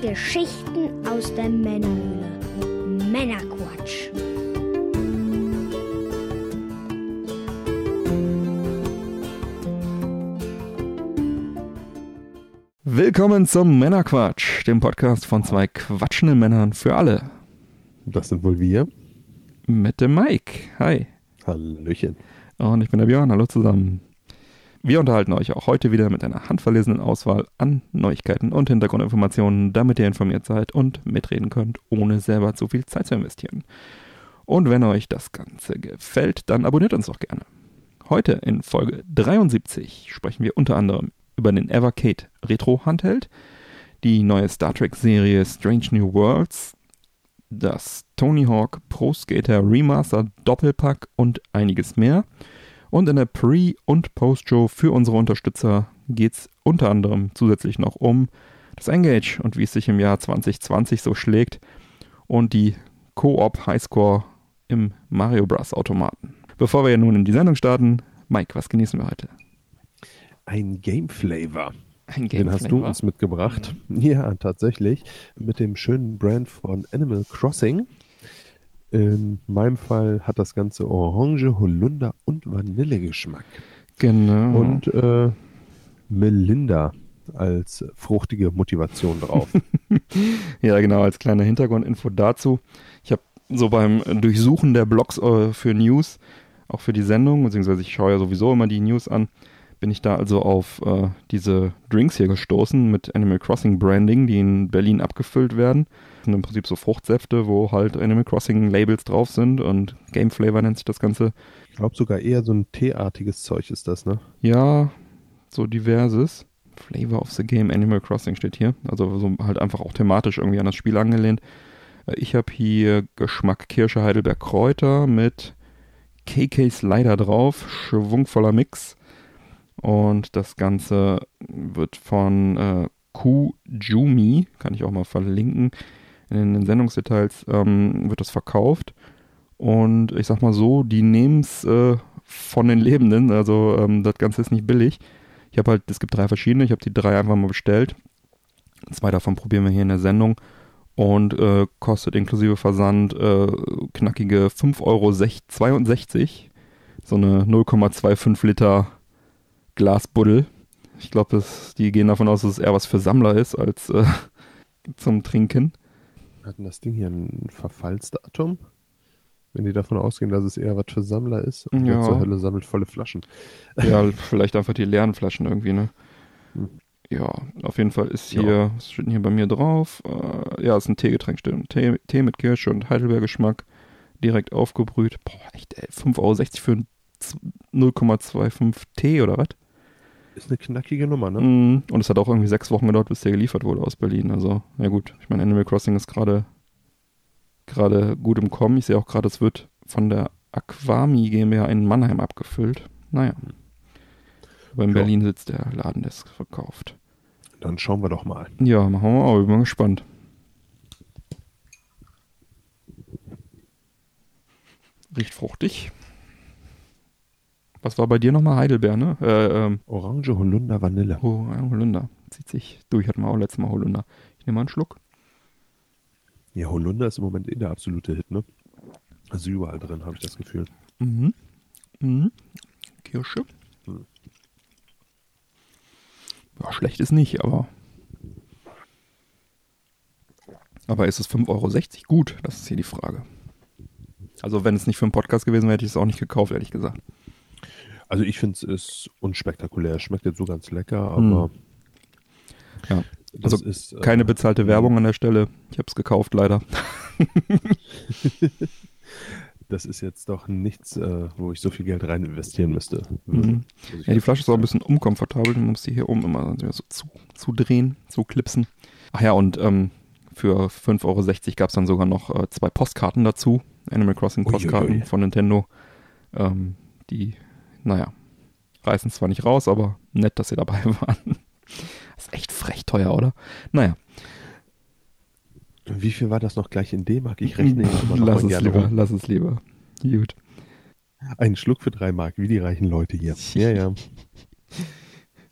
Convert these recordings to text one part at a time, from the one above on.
Geschichten aus der Männerhöhle. Männerquatsch. Willkommen zum Männerquatsch, dem Podcast von zwei quatschenden Männern für alle. Das sind wohl wir. Mit dem Mike. Hi. Hallöchen. Und ich bin der Björn. Hallo zusammen. Wir unterhalten euch auch heute wieder mit einer handverlesenen Auswahl an Neuigkeiten und Hintergrundinformationen, damit ihr informiert seid und mitreden könnt, ohne selber zu viel Zeit zu investieren. Und wenn euch das Ganze gefällt, dann abonniert uns doch gerne. Heute in Folge 73 sprechen wir unter anderem über den Evercade Retro Handheld, die neue Star Trek Serie Strange New Worlds, das Tony Hawk Pro Skater Remaster Doppelpack und einiges mehr. Und in der Pre- und Post-Show für unsere Unterstützer geht es unter anderem zusätzlich noch um das Engage und wie es sich im Jahr 2020 so schlägt und die Co-op Highscore im Mario Bros. Automaten. Bevor wir nun in die Sendung starten, Mike, was genießen wir heute? Ein Game Flavor. Ein Den hast du uns mitgebracht. Ja, tatsächlich. Mit dem schönen Brand von Animal Crossing. In meinem Fall hat das Ganze Orange, Holunder und Vanillegeschmack. Genau. Und äh, Melinda als fruchtige Motivation drauf. ja, genau, als kleine Hintergrundinfo dazu. Ich habe so beim Durchsuchen der Blogs äh, für News, auch für die Sendung, beziehungsweise ich schaue ja sowieso immer die News an, bin ich da also auf äh, diese Drinks hier gestoßen mit Animal Crossing Branding, die in Berlin abgefüllt werden. Sind im Prinzip so Fruchtsäfte, wo halt Animal Crossing Labels drauf sind und Game Flavor nennt sich das Ganze. Ich glaube sogar eher so ein teeartiges Zeug ist das, ne? Ja, so diverses. Flavor of the Game Animal Crossing steht hier. Also so halt einfach auch thematisch irgendwie an das Spiel angelehnt. Äh, ich habe hier Geschmack Kirsche Heidelberg Kräuter mit KK Slider drauf, schwungvoller Mix. Und das Ganze wird von äh, Kujumi, kann ich auch mal verlinken, in den Sendungsdetails ähm, wird das verkauft. Und ich sag mal so, die nehmen es äh, von den Lebenden, also ähm, das Ganze ist nicht billig. Ich habe halt, es gibt drei verschiedene, ich habe die drei einfach mal bestellt. Zwei davon probieren wir hier in der Sendung und äh, kostet inklusive Versand äh, knackige 5,62 Euro. So eine 0,25 Liter Glasbuddel. Ich glaube, die gehen davon aus, dass es eher was für Sammler ist als äh, zum Trinken. Hat denn das Ding hier ein Verfallsdatum? Wenn die davon ausgehen, dass es eher was für Sammler ist und Ja. zur Hölle sammelt volle Flaschen. Ja, vielleicht einfach die leeren Flaschen irgendwie, ne? Hm. Ja, auf jeden Fall ist Ja. hier, was steht denn hier bei mir drauf? Äh, ja, ist ein Teegetränk, stimmt. Tee, Tee mit Kirsche und Heidelbeergeschmack, direkt aufgebrüht. Boah, echt, ey, 5,60 Euro für ein z- 0,25 Tee oder was? Ist eine knackige Nummer, ne? Mhm. Und es hat auch irgendwie sechs Wochen gedauert, bis der geliefert wurde aus Berlin. Also, ja gut. Ich meine, Animal Crossing ist gerade gerade gut im Kommen. Ich sehe auch gerade, es wird von der Aquami GmbH in Mannheim abgefüllt. Naja. Aber in Ja. Berlin sitzt der Laden, der es verkauft. Dann schauen wir doch mal. Ja, machen wir mal. Ich bin mal gespannt. Riecht fruchtig. Was war bei dir nochmal? Heidelbeer, ne? Äh, ähm, Orange, Holunder, Vanille. Oh, Holunder. Zieht sich durch. Hatten wir auch letztes Mal Holunder. Ich nehme mal einen Schluck. Ja, Holunder ist im Moment eh der absolute Hit, ne? Also überall drin, habe ich das Gefühl. Mhm. Mhm. Kirsche. Hm. Ja, schlecht ist nicht, aber. Aber ist es 5,60 Euro gut? Das ist hier die Frage. Also, wenn es nicht für einen Podcast gewesen wäre, hätte ich es auch nicht gekauft, ehrlich gesagt. Also ich finde es ist unspektakulär. Schmeckt jetzt so ganz lecker, aber Ja. Also ist äh, Keine bezahlte Werbung an der Stelle. Ich habe es gekauft, leider. das ist jetzt doch nichts, äh, wo ich so viel Geld rein investieren müsste. Mhm. Ja, die Flasche ist auch ein bisschen unkomfortabel. Man muss die hier oben immer so zu, zu klipsen. Ach ja, und ähm, für 5,60 Euro gab es dann sogar noch äh, zwei Postkarten dazu. Animal Crossing Uiuiui. Postkarten von Nintendo. Ähm, die, naja, reißen zwar nicht raus, aber nett, dass sie dabei waren. Das ist echt frech teuer, oder? Naja, Wie viel war das noch gleich in D-Mark? Ich rechne immer noch lass es lieber, lass es lieber. Gut. Ein Schluck für drei Mark, wie die reichen Leute hier. Ja, ja.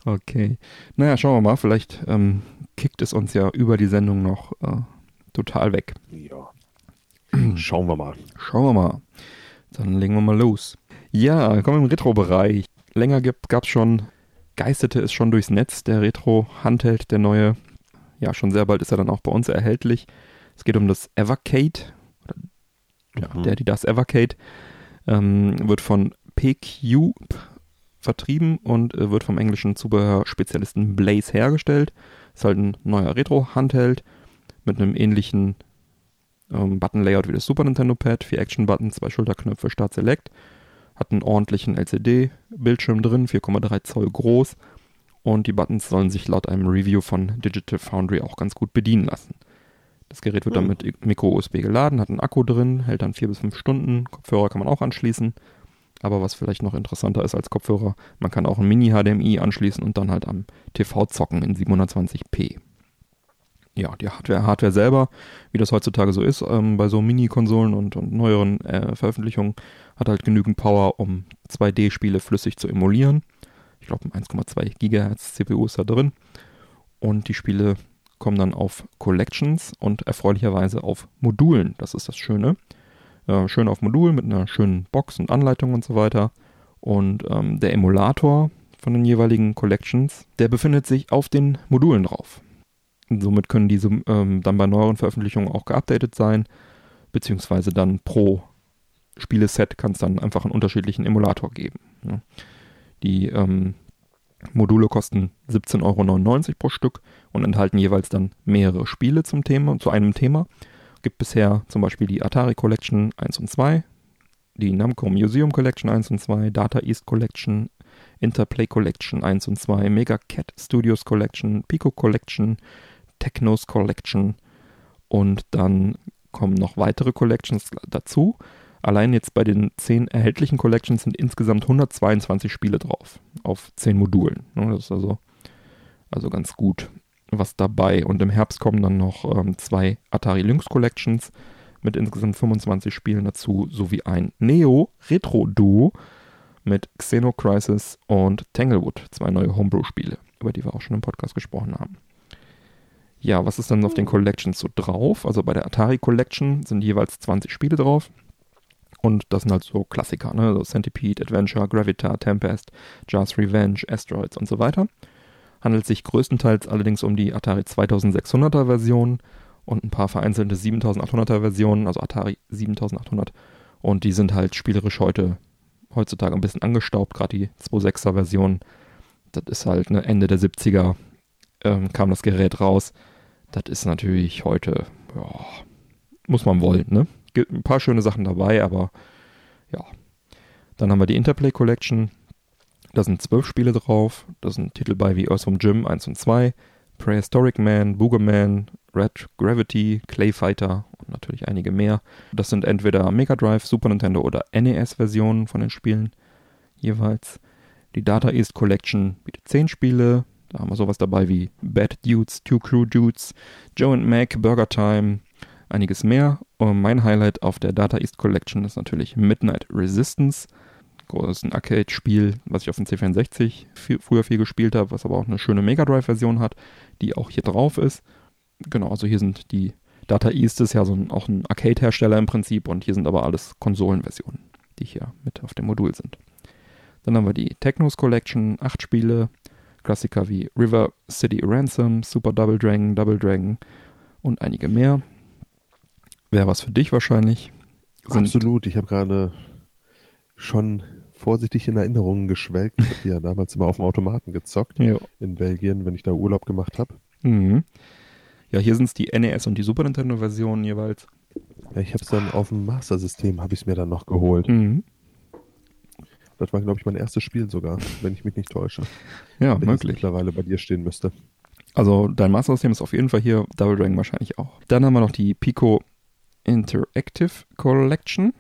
Okay. Naja, schauen wir mal. Vielleicht ähm, kickt es uns ja über die Sendung noch äh, total weg. Ja. Schauen wir mal. Schauen wir mal. Dann legen wir mal los. Ja, kommen wir im Retro-Bereich. Länger gab es schon, geisterte es schon durchs Netz, der Retro-Handheld, der neue. Ja, schon sehr bald ist er dann auch bei uns erhältlich. Es geht um das Evercade. Ja, mhm. der, die das Evercade. Ähm, wird von PQ vertrieben und äh, wird vom englischen Zubehörspezialisten Blaze hergestellt. Ist halt ein neuer Retro-Handheld mit einem ähnlichen ähm, Button-Layout wie das Super Nintendo Pad. Vier Action-Buttons, zwei Schulterknöpfe, Start Select. Hat einen ordentlichen LCD-Bildschirm drin, 4,3 Zoll groß. Und die Buttons sollen sich laut einem Review von Digital Foundry auch ganz gut bedienen lassen. Das Gerät wird dann mit Micro-USB geladen, hat einen Akku drin, hält dann vier bis fünf Stunden. Kopfhörer kann man auch anschließen. Aber was vielleicht noch interessanter ist als Kopfhörer, man kann auch ein Mini-HDMI anschließen und dann halt am TV zocken in 720p. Ja, die Hardware, Hardware selber, wie das heutzutage so ist, ähm, bei so Mini-Konsolen und, und, neueren äh, Veröffentlichungen, hat halt genügend Power, um 2D-Spiele flüssig zu emulieren. Ich glaube, 1,2 GHz CPU ist da drin. Und die Spiele kommen dann auf Collections und erfreulicherweise auf Modulen. Das ist das Schöne. Äh, schön auf Modul mit einer schönen Box und Anleitung und so weiter. Und ähm, der Emulator von den jeweiligen Collections, der befindet sich auf den Modulen drauf. Somit können diese ähm, dann bei neueren Veröffentlichungen auch geupdatet sein, beziehungsweise dann pro Spieleset kann es dann einfach einen unterschiedlichen Emulator geben. Ja. Die ähm, Module kosten 17,99 Euro pro Stück und enthalten jeweils dann mehrere Spiele zum Thema, zu einem Thema. Gibt bisher zum Beispiel die Atari Collection 1 und 2, die Namco Museum Collection 1 und 2, Data East Collection, Interplay Collection 1 und 2, Mega Cat Studios Collection, Pico Collection, Technos Collection und dann kommen noch weitere Collections dazu. Allein jetzt bei den 10 erhältlichen Collections sind insgesamt 122 Spiele drauf, auf 10 Modulen. Ne, das ist also, also ganz gut was dabei. Und im Herbst kommen dann noch ähm, zwei Atari Lynx Collections mit insgesamt 25 Spielen dazu, sowie ein Neo Retro Duo mit Xeno Crisis und Tanglewood, zwei neue Homebrew-Spiele, über die wir auch schon im Podcast gesprochen haben. Ja, was ist dann auf den Collections so drauf? Also bei der Atari Collection sind jeweils 20 Spiele drauf. Und das sind halt so Klassiker, ne? So Centipede, Adventure, Gravitar, Tempest, Jazz Revenge, Asteroids und so weiter. Handelt sich größtenteils allerdings um die Atari 2600er Version und ein paar vereinzelte 7800er Versionen, also Atari 7800. Und die sind halt spielerisch heute, heutzutage ein bisschen angestaubt, gerade die 26er Version. Das ist halt ne, Ende der 70er ähm, kam das Gerät raus. Das ist natürlich heute, ja, muss man wollen, ne? Gibt ein paar schöne Sachen dabei, aber ja. Dann haben wir die Interplay Collection. Da sind zwölf Spiele drauf. Da sind Titel bei wie Earthworm Jim 1 und 2, Prehistoric Man, Boogerman, Red Gravity, Clay Fighter und natürlich einige mehr. Das sind entweder Mega Drive, Super Nintendo oder NES-Versionen von den Spielen jeweils. Die Data East Collection bietet zehn Spiele, da haben wir sowas dabei wie Bad Dudes, Two Crew Dudes, Joe and Mac, Burger Time, einiges mehr. Und mein Highlight auf der Data East Collection ist natürlich Midnight Resistance. Das ist ein Arcade-Spiel, was ich auf dem C64 viel, früher viel gespielt habe, was aber auch eine schöne Mega Drive-Version hat, die auch hier drauf ist. Genau, also hier sind die Data East ist ja so ein, auch ein Arcade-Hersteller im Prinzip und hier sind aber alles Konsolenversionen, die hier mit auf dem Modul sind. Dann haben wir die Technos Collection, acht Spiele, Klassiker wie River City Ransom, Super Double Dragon, Double Dragon und einige mehr. Wäre was für dich wahrscheinlich. Sind Absolut, ich habe gerade schon vorsichtig in Erinnerungen geschwelgt. Ich habe ja damals immer auf dem Automaten gezockt jo. in Belgien, wenn ich da Urlaub gemacht habe. Mhm. Ja, hier sind es die NES und die Super Nintendo Versionen jeweils. Ja, ich habe es dann auf dem Master System, habe ich es mir dann noch geholt. Mhm. Das war, glaube ich, mein erstes Spiel sogar, wenn ich mich nicht täusche. Ja, wenn möglich. mittlerweile bei dir stehen müsste. Also dein Master-System ist auf jeden Fall hier, Double Dragon wahrscheinlich auch. Dann haben wir noch die Pico Interactive Collection.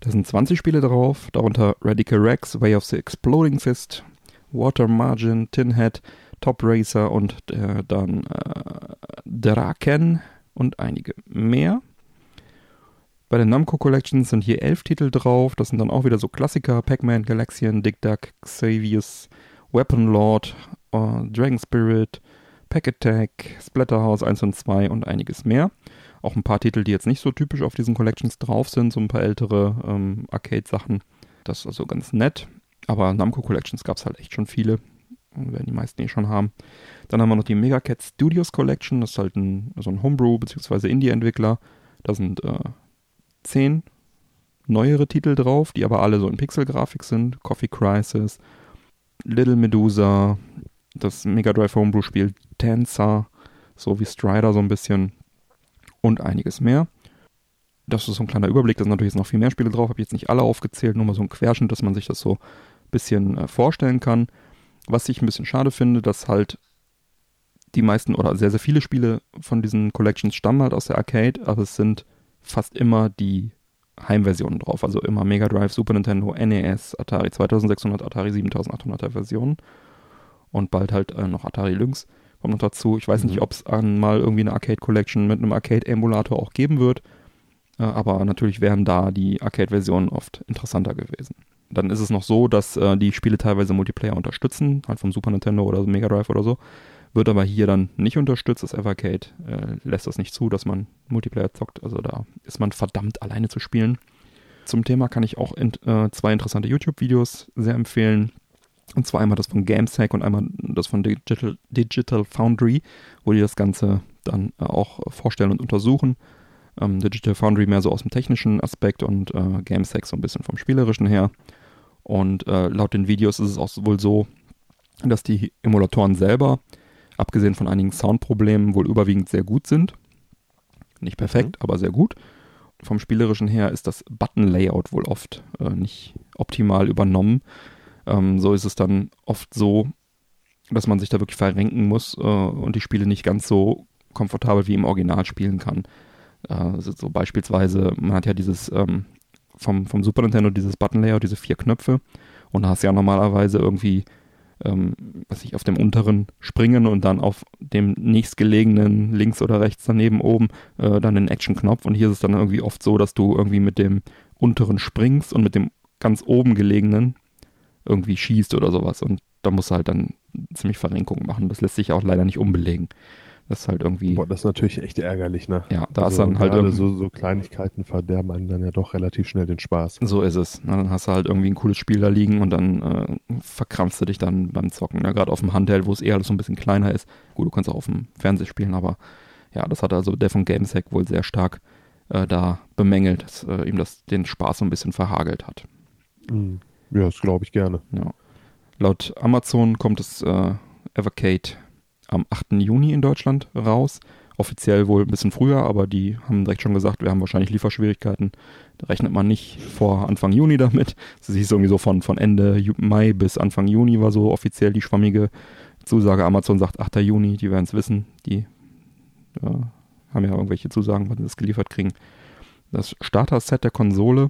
Da sind 20 Spiele drauf, darunter Radical Rex, Way of the Exploding Fist, Water Margin, Tin Head, Top Racer und äh, dann äh, Draken und einige mehr. Bei den Namco Collections sind hier elf Titel drauf. Das sind dann auch wieder so Klassiker: Pac-Man, Galaxian, Dick Duck, Xavius, Weapon Lord, uh, Dragon Spirit, Pack Attack, Splatterhouse 1 und 2 und einiges mehr. Auch ein paar Titel, die jetzt nicht so typisch auf diesen Collections drauf sind, so ein paar ältere ähm, Arcade-Sachen. Das ist also ganz nett. Aber Namco Collections gab es halt echt schon viele. Werden die meisten eh schon haben. Dann haben wir noch die Mega Cat Studios Collection. Das ist halt ein, also ein Homebrew- bzw. Indie-Entwickler. Da sind äh, zehn neuere Titel drauf, die aber alle so in Pixel-Grafik sind. Coffee Crisis, Little Medusa, das Mega Drive Homebrew-Spiel Dancer, so wie Strider so ein bisschen und einiges mehr. Das ist so ein kleiner Überblick, da sind natürlich jetzt noch viel mehr Spiele drauf, habe jetzt nicht alle aufgezählt, nur mal so ein Querschnitt, dass man sich das so ein bisschen äh, vorstellen kann. Was ich ein bisschen schade finde, dass halt die meisten oder sehr, sehr viele Spiele von diesen Collections stammen halt aus der Arcade, aber es sind fast immer die Heimversionen drauf. Also immer Mega Drive, Super Nintendo, NES, Atari 2600, Atari 7800er Versionen. Und bald halt äh, noch Atari Lynx kommt noch dazu. Ich weiß mhm. nicht, ob es mal irgendwie eine Arcade Collection mit einem Arcade-Emulator auch geben wird. Äh, aber natürlich wären da die Arcade-Versionen oft interessanter gewesen. Dann ist es noch so, dass äh, die Spiele teilweise Multiplayer unterstützen, halt vom Super Nintendo oder Mega Drive oder so. Wird aber hier dann nicht unterstützt. Das Evercade äh, lässt das nicht zu, dass man Multiplayer zockt. Also da ist man verdammt alleine zu spielen. Zum Thema kann ich auch in, äh, zwei interessante YouTube-Videos sehr empfehlen. Und zwar einmal das von GameSack und einmal das von Digital, Digital Foundry, wo die das Ganze dann äh, auch vorstellen und untersuchen. Ähm, Digital Foundry mehr so aus dem technischen Aspekt und äh, GameSack so ein bisschen vom spielerischen her. Und äh, laut den Videos ist es auch wohl so, dass die Emulatoren selber, abgesehen von einigen Soundproblemen, wohl überwiegend sehr gut sind. Nicht perfekt, mhm. aber sehr gut. Vom spielerischen her ist das Button-Layout wohl oft äh, nicht optimal übernommen. Ähm, so ist es dann oft so, dass man sich da wirklich verrenken muss äh, und die Spiele nicht ganz so komfortabel wie im Original spielen kann. Äh, so beispielsweise, man hat ja dieses ähm, vom, vom Super Nintendo dieses Button-Layout, diese vier Knöpfe und da hast du ja normalerweise irgendwie ähm, was ich auf dem unteren springen und dann auf dem nächstgelegenen links oder rechts daneben oben äh, dann den Action-Knopf und hier ist es dann irgendwie oft so, dass du irgendwie mit dem unteren springst und mit dem ganz oben gelegenen irgendwie schießt oder sowas. Und da musst du halt dann ziemlich Verrenkung machen. Das lässt sich auch leider nicht umbelegen. Das ist halt irgendwie. Boah, das ist natürlich echt ärgerlich, ne? Ja, da also ist dann halt irgendwie. So, so Kleinigkeiten verderben einem dann ja doch relativ schnell den Spaß. So ist es. Na, dann hast du halt irgendwie ein cooles Spiel da liegen und dann äh, verkrampfst du dich dann beim Zocken. Ne? Gerade auf dem Handheld, wo es eher alles so ein bisschen kleiner ist. Gut, du kannst auch auf dem Fernseher spielen, aber ja, das hat also der von Gamesack wohl sehr stark äh, da bemängelt, dass äh, ihm das den Spaß so ein bisschen verhagelt hat. Mhm. Ja, das glaube ich gerne. Ja. Laut Amazon kommt das äh, Evercade am 8. Juni in Deutschland raus. Offiziell wohl ein bisschen früher, aber die haben direkt schon gesagt, wir haben wahrscheinlich Lieferschwierigkeiten. Da rechnet man nicht vor Anfang Juni damit. Das ist irgendwie so von, von Ende Mai bis Anfang Juni war so offiziell die schwammige Zusage. Amazon sagt 8. Juni, die werden es wissen. Die ja, haben ja irgendwelche Zusagen, wann sie das geliefert kriegen. Das Starter-Set der Konsole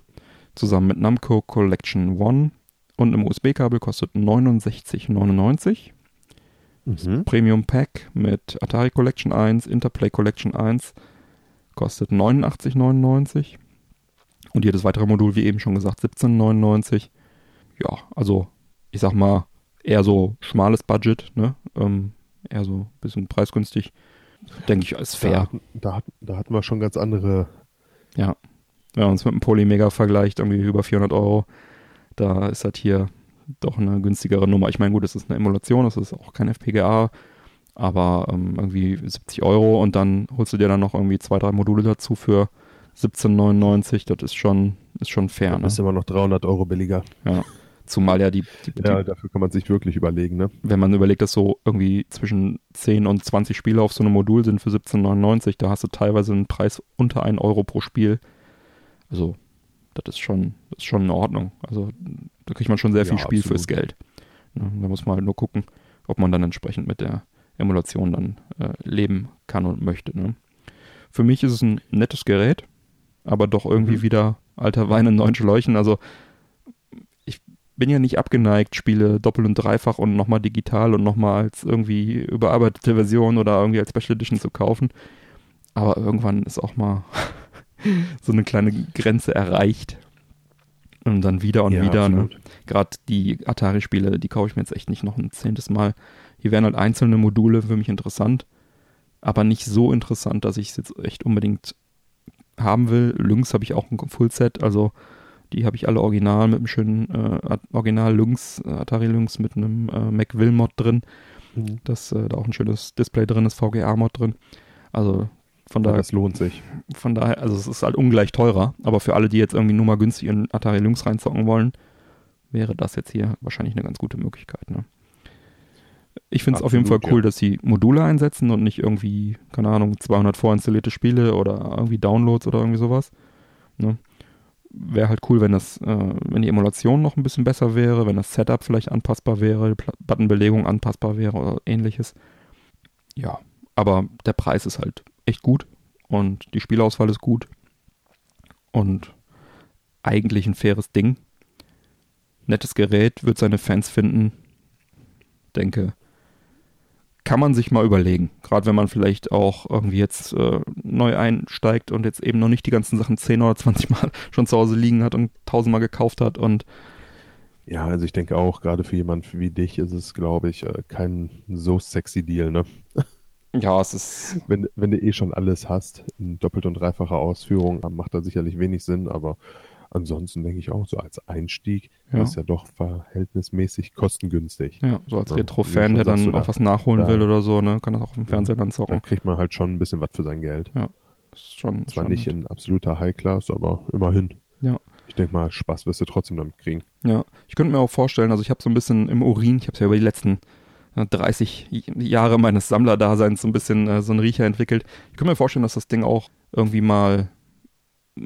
zusammen mit Namco Collection One und einem USB-Kabel kostet 69,99. Mhm. Premium Pack mit Atari Collection 1, Interplay Collection 1 kostet 89,99. Und jedes weitere Modul, wie eben schon gesagt, 17,99. Ja, also ich sag mal, eher so schmales Budget, ne? Ähm, eher so ein bisschen preisgünstig. Denke ich, ist fair. Da, da, da hatten wir schon ganz andere ja. Wenn man es mit einem Polymega vergleicht, irgendwie über 400 Euro, da ist das hier doch eine günstigere Nummer. Ich meine, gut, es ist eine Emulation, es ist auch kein FPGA, aber ähm, irgendwie 70 Euro und dann holst du dir dann noch irgendwie zwei, drei Module dazu für 17,99. Das ist schon, ist schon fair. Das ne? ist immer noch 300 Euro billiger. Ja. Zumal ja die, die, die, Ja, dafür kann man sich wirklich überlegen, ne? Wenn man überlegt, dass so irgendwie zwischen 10 und 20 Spiele auf so einem Modul sind für 17,99, da hast du teilweise einen Preis unter 1 Euro pro Spiel. Also, das ist schon, das ist schon in Ordnung. Also, da kriegt man schon sehr viel ja, Spiel absolut. fürs Geld. Ja, da muss man halt nur gucken, ob man dann entsprechend mit der Emulation dann äh, leben kann und möchte. Ne? Für mich ist es ein nettes Gerät, aber doch irgendwie mhm. wieder alter Wein in neuen Schläuchen. Also ich bin ja nicht abgeneigt, Spiele doppelt und dreifach und nochmal digital und nochmal als irgendwie überarbeitete Version oder irgendwie als Special Edition zu kaufen. Aber irgendwann ist auch mal so eine kleine Grenze erreicht. Und dann wieder und ja, wieder. Ne? Gerade die Atari-Spiele, die kaufe ich mir jetzt echt nicht noch ein zehntes Mal Hier wären halt einzelne Module für mich interessant, aber nicht so interessant, dass ich es jetzt echt unbedingt haben will. Lynx habe ich auch ein Fullset, also die habe ich alle original mit einem schönen äh, Original Lynx, Atari Lynx mit einem äh, Macville Mod drin. Mhm. Dass äh, da auch ein schönes Display drin ist, VGA Mod drin. Also von daher. Ja, das lohnt sich. Von daher, also es ist halt ungleich teurer, aber für alle, die jetzt irgendwie nur mal günstig in Atari Lynx reinzocken wollen, wäre das jetzt hier wahrscheinlich eine ganz gute Möglichkeit. Ne? Ich finde es auf jeden Fall cool, ja. dass sie Module einsetzen und nicht irgendwie, keine Ahnung, 200 vorinstallierte Spiele oder irgendwie Downloads oder irgendwie sowas. Ne? Wäre halt cool, wenn das, äh, wenn die Emulation noch ein bisschen besser wäre, wenn das Setup vielleicht anpassbar wäre, die Buttonbelegung anpassbar wäre oder ähnliches. Ja, aber der Preis ist halt echt gut und die Spielauswahl ist gut und eigentlich ein faires Ding. Nettes Gerät, wird seine Fans finden. Denke, kann man sich mal überlegen. Gerade wenn man vielleicht auch irgendwie jetzt äh, neu einsteigt und jetzt eben noch nicht die ganzen Sachen 10 oder 20 Mal schon zu Hause liegen hat und tausendmal gekauft hat und ja, also ich denke auch, gerade für jemand wie dich ist es, glaube ich, äh, kein so sexy Deal, ne? Ja, es ist. Wenn, wenn du eh schon alles hast, in doppelt und dreifacher Ausführung, macht da sicherlich wenig Sinn, aber ansonsten denke ich auch, so als Einstieg ja. ist ja doch verhältnismäßig kostengünstig. Ja, so als Retro-Fan, der dann auch was nachholen will oder so, ne, kann das auch auf dem Fernseher dann zocken. Da kriegt man halt schon ein bisschen was für sein Geld. Ja, ist schon. Zwar nicht in absoluter High-Class, aber immerhin. Ja. Ich denke mal, Spaß wirst du trotzdem damit kriegen. Ja, ich könnte mir auch vorstellen, also ich habe so ein bisschen im Urin, ich habe es ja über die letzten 30 Jahre meines Sammlerdaseins so ein bisschen äh, so einen Riecher entwickelt. Ich kann mir vorstellen, dass das Ding auch irgendwie mal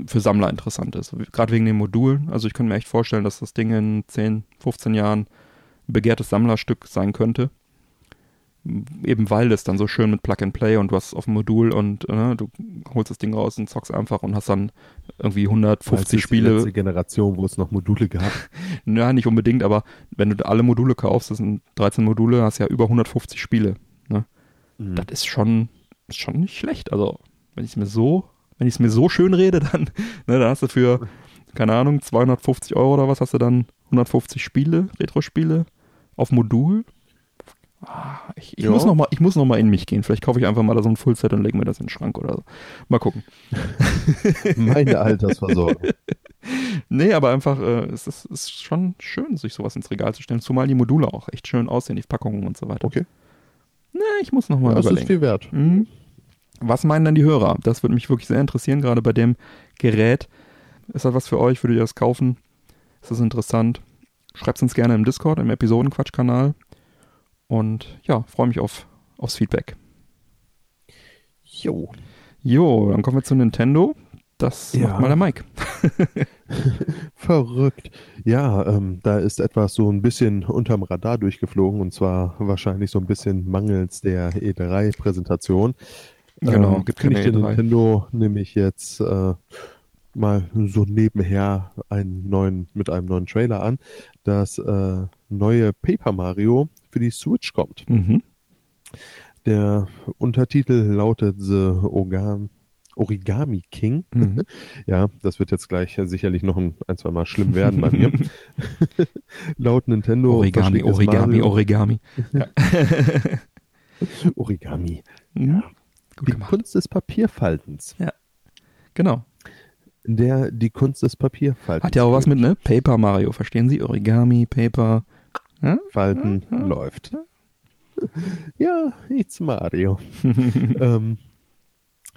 für Sammler interessant ist. Gerade wegen den Modulen. Also ich könnte mir echt vorstellen, dass das Ding in 10, 15 Jahren ein begehrtes Sammlerstück sein könnte eben weil das dann so schön mit Plug and Play und du hast auf dem Modul und äh, du holst das Ding raus und zockst einfach und hast dann irgendwie 150 Spiele. Die letzte Generation, wo es noch Module gab. ja, nicht unbedingt, aber wenn du alle Module kaufst, das sind 13 Module, hast du ja über 150 Spiele. Ne? Mhm. Das ist schon, ist schon nicht schlecht. Also, wenn ich es mir so, wenn ich es mir so schön rede, dann, ne, dann hast du für, keine Ahnung, 250 Euro oder was hast du dann 150 Spiele, Retro-Spiele auf Modul Ah, ich, ich muss noch mal, ich muss noch mal in mich gehen. Vielleicht kaufe ich einfach mal da so ein Fullset und lege mir das in den Schrank oder so. Mal gucken. Meine Altersversorgung. nee, aber einfach, äh, es ist, ist, schon schön, sich sowas ins Regal zu stellen. Zumal die Module auch echt schön aussehen, die Packungen und so weiter. Okay. Nee, ich muss noch mal ja, überlegen. Das ist viel wert. Mhm. Was meinen dann die Hörer? Das würde mich wirklich sehr interessieren, gerade bei dem Gerät. Ist das was für euch? Würdet ihr das kaufen? Ist das interessant? Schreibt es uns gerne im Discord, im Episodenquatsch-Kanal. Und ja, freue mich auf, aufs Feedback. Jo. Jo, dann kommen wir zu Nintendo. Das ja. macht mal der Mike. Verrückt. Ja, ähm, da ist etwas so ein bisschen unterm Radar durchgeflogen und zwar wahrscheinlich so ein bisschen mangels der E3-Präsentation. Genau, ähm, gibt keine E3. Nintendo nämlich jetzt äh, mal so nebenher einen neuen, mit einem neuen Trailer an, das äh, neue Paper Mario für die Switch kommt. Mhm. Der Untertitel lautet The Origami, Origami King. Mhm. ja, das wird jetzt gleich sicherlich noch ein, ein zwei Mal schlimm werden bei mir. Laut Nintendo. Origami, Origami. Origami. Ja. Origami. Mhm. Ja. die gemacht. Kunst des Papierfaltens. Ja. Genau. Der die Kunst des Papierfaltens. Hat ja auch was mit, ne? Paper Mario, verstehen Sie? Origami, Paper. Hm? Falten hm? hm? läuft. Ja, it's Mario. ähm,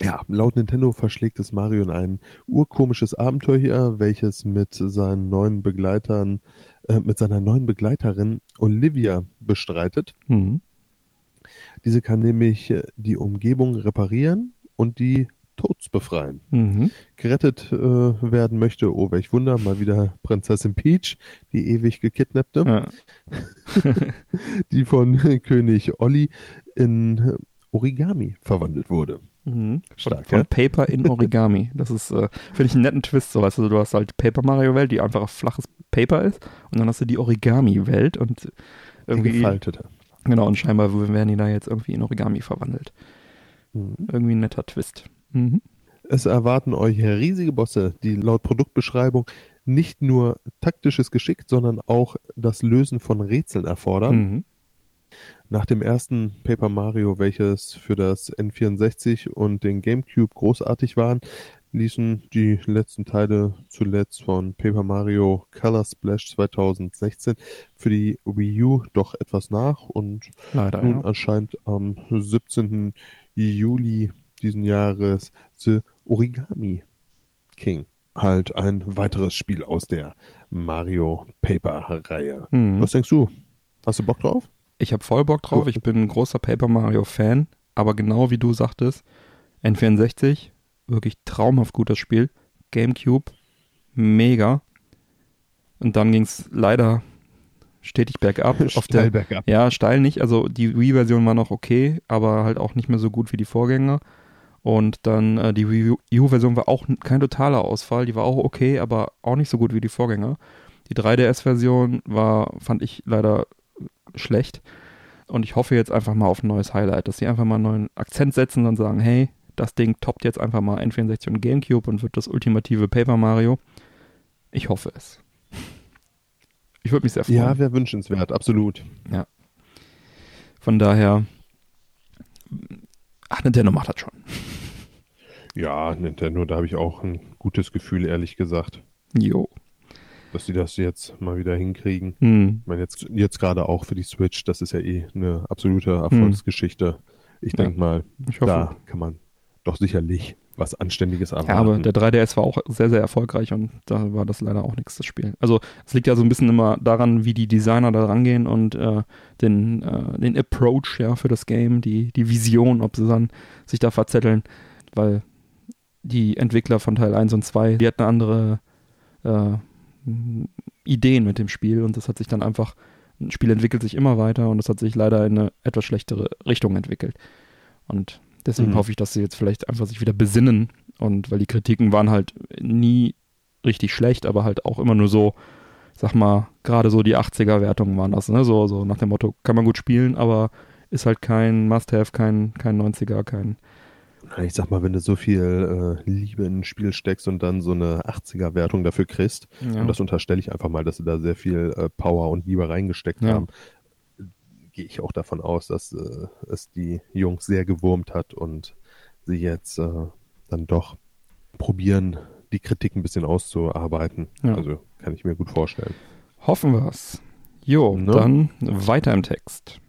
ja, laut Nintendo verschlägt es Mario in ein urkomisches Abenteuer hier, welches mit seinen neuen Begleitern, äh, mit seiner neuen Begleiterin Olivia bestreitet. Mhm. Diese kann nämlich äh, die Umgebung reparieren und die Toads befreien. Mhm. Gerettet äh, werden möchte, oh welch Wunder, mal wieder Prinzessin Peach, die ewig gekidnappte, ja. die von König Olli in Origami verwandelt wurde. Mhm. Stark, von, von Paper in Origami. Das ist, äh, finde ich, einen netten Twist. So, weißt du, du hast halt Paper Mario Welt, die einfach flaches Paper ist, und dann hast du die Origami Welt und irgendwie. Gefaltete. Genau, und scheinbar werden die da jetzt irgendwie in Origami verwandelt. Mhm. Irgendwie ein netter Twist. Mhm. Es erwarten euch riesige Bosse, die laut Produktbeschreibung nicht nur taktisches Geschick, sondern auch das Lösen von Rätseln erfordern. Mhm. Nach dem ersten Paper Mario, welches für das N64 und den GameCube großartig waren, ließen die letzten Teile zuletzt von Paper Mario Color Splash 2016 für die Wii U doch etwas nach und Leider, nun ja. erscheint am 17. Juli diesen Jahres The Origami King. Halt ein weiteres Spiel aus der Mario Paper Reihe. Mhm. Was denkst du? Hast du Bock drauf? Ich habe voll Bock drauf. Ich bin ein großer Paper Mario Fan, aber genau wie du sagtest, N64, wirklich traumhaft gutes Spiel. GameCube, mega. Und dann ging es leider stetig bergab. auf der, Steil bergab. ja, steil nicht. Also die Wii-Version war noch okay, aber halt auch nicht mehr so gut wie die Vorgänger. Und dann äh, die Wii U-Version war auch kein totaler Ausfall. Die war auch okay, aber auch nicht so gut wie die Vorgänger. Die 3DS-Version war, fand ich leider schlecht. Und ich hoffe jetzt einfach mal auf ein neues Highlight, dass sie einfach mal einen neuen Akzent setzen und sagen, hey, das Ding toppt jetzt einfach mal N64 und Gamecube und wird das ultimative Paper Mario. Ich hoffe es. Ich würde mich sehr freuen. Ja, wäre wünschenswert, absolut. Von daher, ach, Nintendo macht das schon. Ja, Nintendo, da habe ich auch ein gutes Gefühl, ehrlich gesagt, Jo. dass sie das jetzt mal wieder hinkriegen. Hm. Ich meine, jetzt, jetzt gerade auch für die Switch, das ist ja eh eine absolute Erfolgsgeschichte. Ich Ja. denke mal, Ich da kann man doch sicherlich was Anständiges erwarten. Ja, aber der 3DS war auch sehr, sehr erfolgreich und da war das leider auch nichts, das Spiel. Also es liegt ja so ein bisschen immer daran, wie die Designer da rangehen und äh, den, äh, den Approach ja für das Game, die, die Vision, ob sie dann sich da verzetteln, weil die Entwickler von Teil 1 und 2, die hatten andere äh, Ideen mit dem Spiel und das hat sich dann einfach, ein Spiel entwickelt sich immer weiter und das hat sich leider in eine etwas schlechtere Richtung entwickelt. Und deswegen Mhm. hoffe ich, dass sie jetzt vielleicht einfach sich wieder besinnen und weil die Kritiken waren halt nie richtig schlecht, aber halt auch immer nur so, sag mal, gerade so die 80er-Wertungen waren das, ne? So, so nach dem Motto, kann man gut spielen, aber ist halt kein Must-Have, kein, kein 90er, kein. Ich sag mal, wenn du so viel äh, Liebe in ein Spiel steckst und dann so eine 80er-Wertung dafür kriegst, Ja. und das unterstelle ich einfach mal, dass sie da sehr viel äh, Power und Liebe reingesteckt Ja. haben, gehe ich auch davon aus, dass äh, es die Jungs sehr gewurmt hat und sie jetzt äh, dann doch probieren, die Kritik ein bisschen auszuarbeiten. Ja. Also kann ich mir gut vorstellen. Hoffen wir's. Jo, Ne? dann weiter im Text.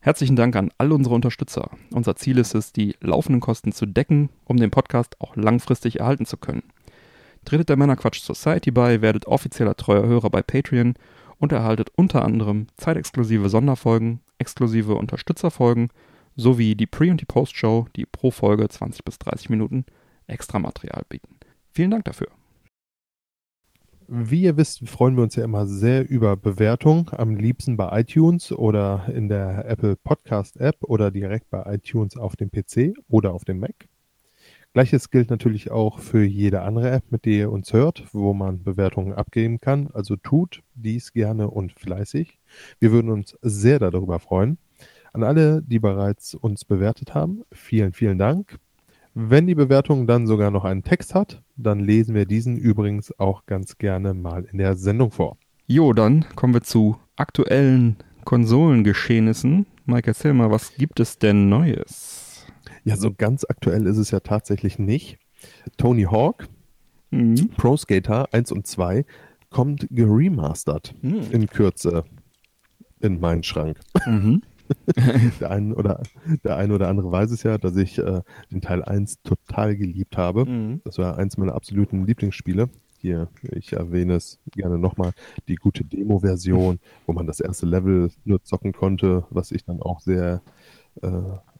Herzlichen Dank an all unsere Unterstützer. Unser Ziel ist es, die laufenden Kosten zu decken, um den Podcast auch langfristig erhalten zu können. Tretet der Männerquatsch Society bei, werdet offizieller treuer Hörer bei Patreon und erhaltet unter anderem zeitexklusive Sonderfolgen, exklusive Unterstützerfolgen sowie die Pre- und die Post-Show, die pro Folge 20 bis 30 Minuten extra Material bieten. Vielen Dank dafür. Wie ihr wisst, freuen wir uns ja immer sehr über Bewertungen, am liebsten bei iTunes oder in der Apple Podcast App oder direkt bei iTunes auf dem PC oder auf dem Mac. Gleiches gilt natürlich auch für jede andere App, mit der ihr uns hört, wo man Bewertungen abgeben kann. Also tut dies gerne und fleißig. Wir würden uns sehr darüber freuen. An alle, die bereits uns bewertet haben, vielen, vielen Dank. Wenn die Bewertung dann sogar noch einen Text hat, dann lesen wir diesen übrigens auch ganz gerne mal in der Sendung vor. Jo, dann kommen wir zu aktuellen Konsolengeschehnissen. Mike, erzähl mal, was gibt es denn Neues? Ja, so ganz aktuell ist es ja tatsächlich nicht. Tony Hawk, Mhm. Pro Skater 1 und 2 kommt geremastert Mhm. in Kürze in meinen Schrank. Mhm. Der ein oder, der eine oder andere weiß es ja, dass ich äh, den Teil 1 total geliebt habe. Mhm. Das war eins meiner absoluten Lieblingsspiele. Hier, ich erwähne es gerne nochmal, die gute Demo-Version, wo man das erste Level nur zocken konnte, was ich dann auch sehr äh,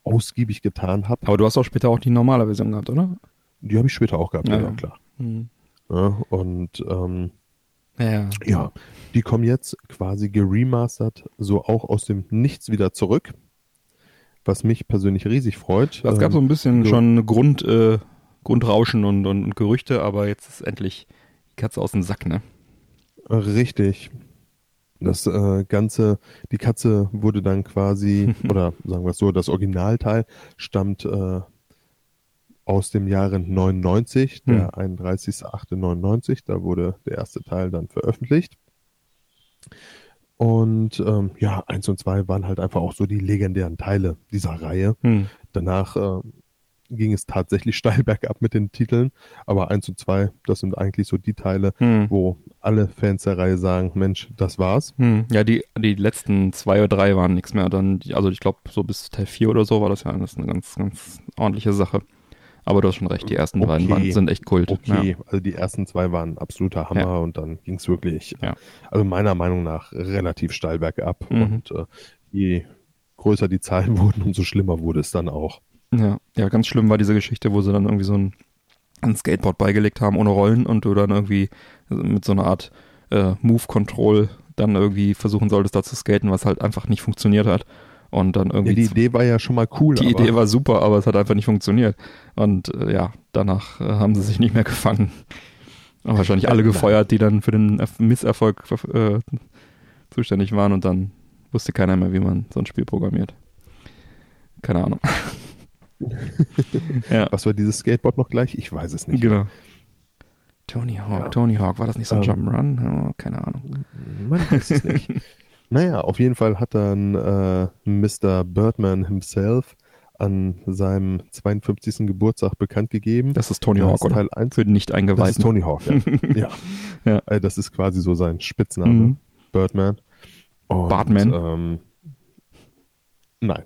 ausgiebig getan habe. Aber du hast auch später auch die normale Version gehabt, oder? Die habe ich später auch gehabt, Ja, ja, klar. Mhm. Ja, und ähm, Ja. ja, die kommen jetzt quasi geremastert, so auch aus dem Nichts wieder zurück, was mich persönlich riesig freut. Es gab so Ähm, ein bisschen so- schon Grund, äh, Grundrauschen und, und, und Gerüchte, aber jetzt ist endlich die Katze aus dem Sack, ne? Richtig. Das äh, Ganze, die Katze wurde dann quasi, oder sagen wir es so, das Originalteil stammt äh, aus dem Jahre 99, der 31.08.99, da wurde der erste Teil dann veröffentlicht. Und ähm, ja, eins und zwei waren halt einfach auch so die legendären Teile dieser Reihe. Hm. Danach äh, ging es tatsächlich steil bergab mit den Titeln, aber eins und zwei, das sind eigentlich so die Teile, Hm. wo alle Fans der Reihe sagen, Mensch, das war's. Hm. Ja, die, die letzten zwei oder drei waren nichts mehr. Dann, also ich glaube, so bis Teil 4 oder so war das ja ist eine ganz, ganz ordentliche Sache. Aber du hast schon recht, die ersten Okay. beiden waren, sind echt Kult. Okay, also die ersten zwei waren absoluter Hammer Ja. und dann ging's wirklich, Ja. also meiner Meinung nach relativ steil bergab Mhm. und äh, je größer die Zahlen wurden, umso schlimmer wurde es dann auch. Ja. ja, ja, ganz schlimm war diese Geschichte, wo sie dann irgendwie so ein, ein Skateboard beigelegt haben ohne Rollen und du dann irgendwie mit so einer Art äh, Move-Control dann irgendwie versuchen solltest, da zu skaten, was halt einfach nicht funktioniert hat. Und dann Ja, irgendwie die Idee war ja schon mal cool. Die Idee war super, aber es hat einfach nicht funktioniert. Und äh, ja, danach äh, haben sie sich nicht mehr gefangen. Und wahrscheinlich alle gefeuert, die dann für den Erf- Misserfolg äh, zuständig waren und dann wusste keiner mehr, wie man so ein Spiel programmiert. Keine Ahnung. Ja, Was war dieses Skateboard noch gleich? Ich weiß es nicht. genau. Tony Hawk, Ja. Tony Hawk, war das nicht so ein Ähm. Jump'n'Run? Oh, keine Ahnung. Man weiß es nicht. naja, auf jeden Fall hat dann äh, Mr. Birdman himself an seinem 52. Geburtstag bekannt gegeben. Das ist Tony dass Hawk, oder? Teil 1 Für nicht Das ist eingeweihten. Tony Hawk, ja. ja. Ja. Äh, Das ist quasi so sein Spitzname, Mhm. Birdman. Und, Bartman? Ähm, nein.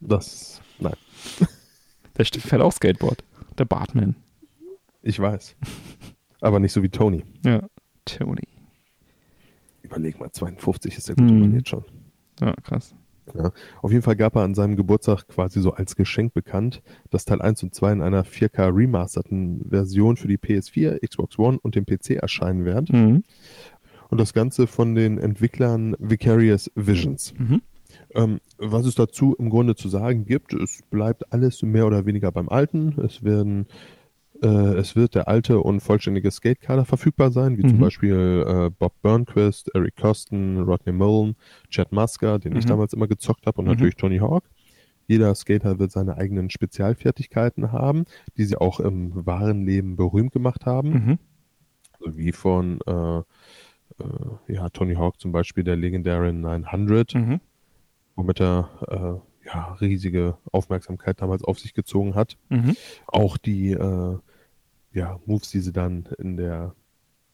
das, nein. Der fährt auch Skateboard. Der Bartman. Ich weiß. Aber nicht so wie Tony. Ja, Tony. Überleg mal, 52 ist der gute Mhm. Mann jetzt schon. Ja, krass. Ja. Auf jeden Fall gab er an seinem Geburtstag quasi so als Geschenk bekannt, dass Teil 1 und 2 in einer 4K remasterten Version für die PS4, Xbox One und den PC erscheinen werden. Mhm. Und das Ganze von den Entwicklern Vicarious Visions. Mhm. Ähm, was es dazu im Grunde zu sagen gibt, es bleibt alles mehr oder weniger beim Alten. Es werden äh, es wird der alte und vollständige Skatekader verfügbar sein, wie zum Mhm. Beispiel äh, Bob Burnquist, Eric Coston, Rodney Mullen, Chad Musker, den ich Mhm. damals immer gezockt habe, und Mhm. natürlich Tony Hawk. Jeder Skater wird seine eigenen Spezialfertigkeiten haben, die sie auch im wahren Leben berühmt gemacht haben also wie von äh, äh, ja, Tony Hawk zum Beispiel der legendäre 900, Mhm. Womit er äh, ja, riesige Aufmerksamkeit damals auf sich gezogen hat. Mhm. Auch die äh, ja, Moves, die sie dann in der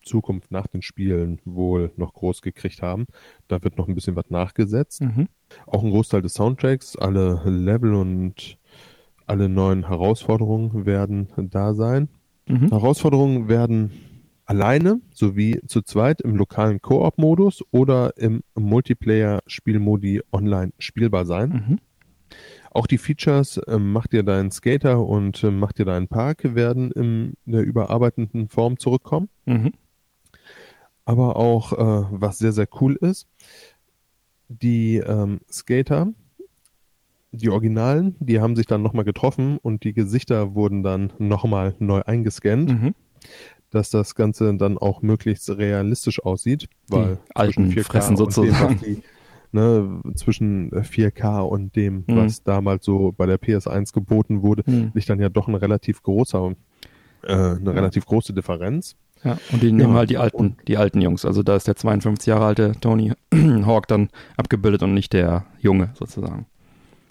Zukunft nach den Spielen wohl noch groß gekriegt haben. Da wird noch ein bisschen was nachgesetzt. Mhm. Auch ein Großteil des Soundtracks, alle Level und alle neuen Herausforderungen werden da sein. Mhm. Herausforderungen werden alleine sowie zu zweit im lokalen Koop-Modus oder im Multiplayer-Spielmodi online spielbar sein. Mhm. Auch die Features ähm, Mach dir deinen Skater und ähm, Mach dir deinen Park werden in der überarbeiteten Form zurückkommen. Mhm. Aber auch, äh, was sehr, sehr cool ist, die ähm, Skater, die Originalen, die haben sich dann nochmal getroffen und die Gesichter wurden dann nochmal neu eingescannt. Mhm. Dass das Ganze dann auch möglichst realistisch aussieht, weil alten zwischen 4K Fressen und sozusagen. Dem, die, ne, zwischen 4K und dem, Mhm. was damals so bei der PS1 geboten wurde, Mhm. liegt dann ja doch ein relativ großer, äh, eine relativ große Differenz. Ja, und die nehmen Ja, halt die alten, und- die alten Jungs. Also da ist der 52 Jahre alte Tony Hawk dann abgebildet und nicht der Junge sozusagen.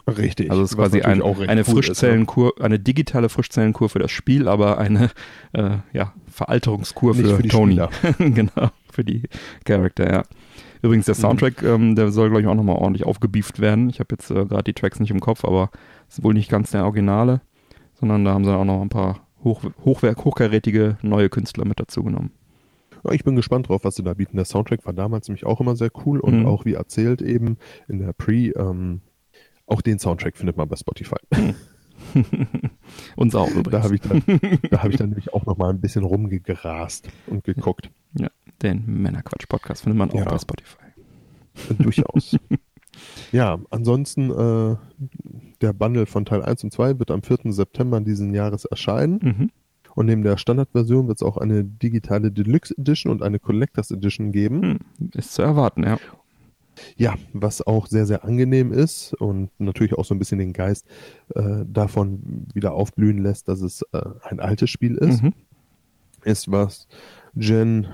Richtig. Also es ist quasi ein, eine cool ist, ne? Frischzellenkur, eine digitale Frischzellenkur für das Spiel, aber eine äh, ja, Veralterungskur für, für die Tony. Genau, für die Charakter, ja. Übrigens, der Mhm. Soundtrack, ähm, der soll, glaube ich, auch nochmal ordentlich aufgebieft werden. Ich habe jetzt äh, gerade die Tracks nicht im Kopf, aber es ist wohl nicht ganz der Originale, sondern da haben sie auch noch ein paar hoch, hochwerk, hochkarätige neue Künstler mit dazu genommen. Ja, ich bin gespannt drauf, was sie da bieten. Der Soundtrack war damals nämlich auch immer sehr cool und Mhm. auch wie erzählt eben in der Pre, ähm, auch den Soundtrack findet man bei Spotify. Uns auch übrigens. Da habe ich dann, da habe ich dann nämlich auch noch mal ein bisschen rumgegrast und geguckt. Ja, den Männerquatsch-Podcast findet man auch Ja. bei Spotify. Durchaus. ja, ansonsten äh, der Bundle von Teil 1 und 2 wird am 4. September diesen Jahres erscheinen. Mhm. Und neben der Standardversion wird es auch eine digitale Deluxe Edition und eine Collectors Edition geben. Hm, Ist zu erwarten, ja. Ja, was auch sehr, sehr angenehm ist und natürlich auch so ein bisschen den Geist äh, davon wieder aufblühen lässt, dass es äh, ein altes Spiel ist. Mhm. ist, was Jen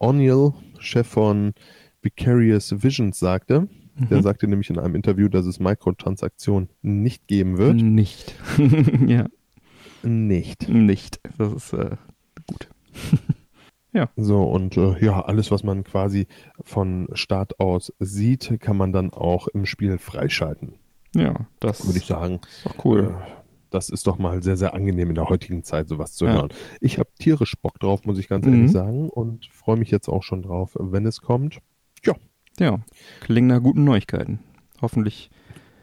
O'Neill, Chef von Vicarious Visions sagte. Der Mhm. sagte nämlich in einem Interview, dass es Mikrotransaktionen nicht geben wird. Nicht. ja, Nicht. nicht. Das ist äh, gut. So, und äh, ja, alles, was man quasi von Start aus sieht, kann man dann auch im Spiel freischalten. Ja, das Würde ich sagen. ist cool. Äh, Das ist doch mal sehr, sehr angenehm in der heutigen Zeit, sowas zu Ja. hören. Ich habe tierisch Bock drauf, muss ich ganz Mhm. ehrlich sagen, und freue mich jetzt auch schon drauf, wenn es kommt. Ja, klingen nach guten Neuigkeiten. Hoffentlich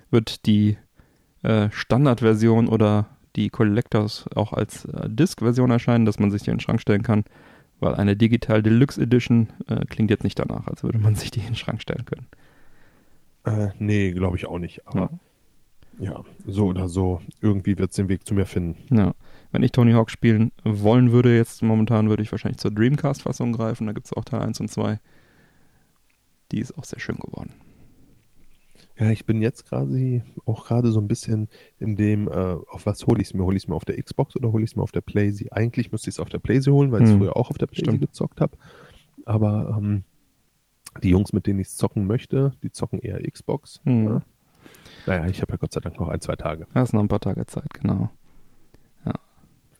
wird die äh, Standardversion oder die Collectors auch als äh, Disk-Version erscheinen, dass man sich die in den Schrank stellen kann, weil eine Digital Deluxe Edition äh, klingt jetzt nicht danach, als würde man sich die in den Schrank stellen können. Äh, nee, glaube ich auch nicht. Aber ja. so oder so, irgendwie wird es den Weg zu mir finden. Ja. Wenn ich Tony Hawk spielen wollen würde, jetzt momentan würde ich wahrscheinlich zur Dreamcast-Fassung greifen. Da gibt es auch Teil 1 und 2. Die ist auch sehr schön geworden. Ja, ich bin jetzt quasi auch gerade so ein bisschen in dem, äh, auf was hole ich es mir? Hole ich es mir auf der Xbox oder hole ich es mir auf der Playsee? Eigentlich müsste ich es auf der Playsee holen, weil ich es Hm. früher auch auf der Playsee Stimmt. gezockt habe. Aber ähm, die Jungs, mit denen ich es zocken möchte, die zocken eher Xbox. Hm. Ja. Naja, ich habe ja Gott sei Dank noch ein, zwei Tage. Da ist noch ein paar Tage Zeit, genau.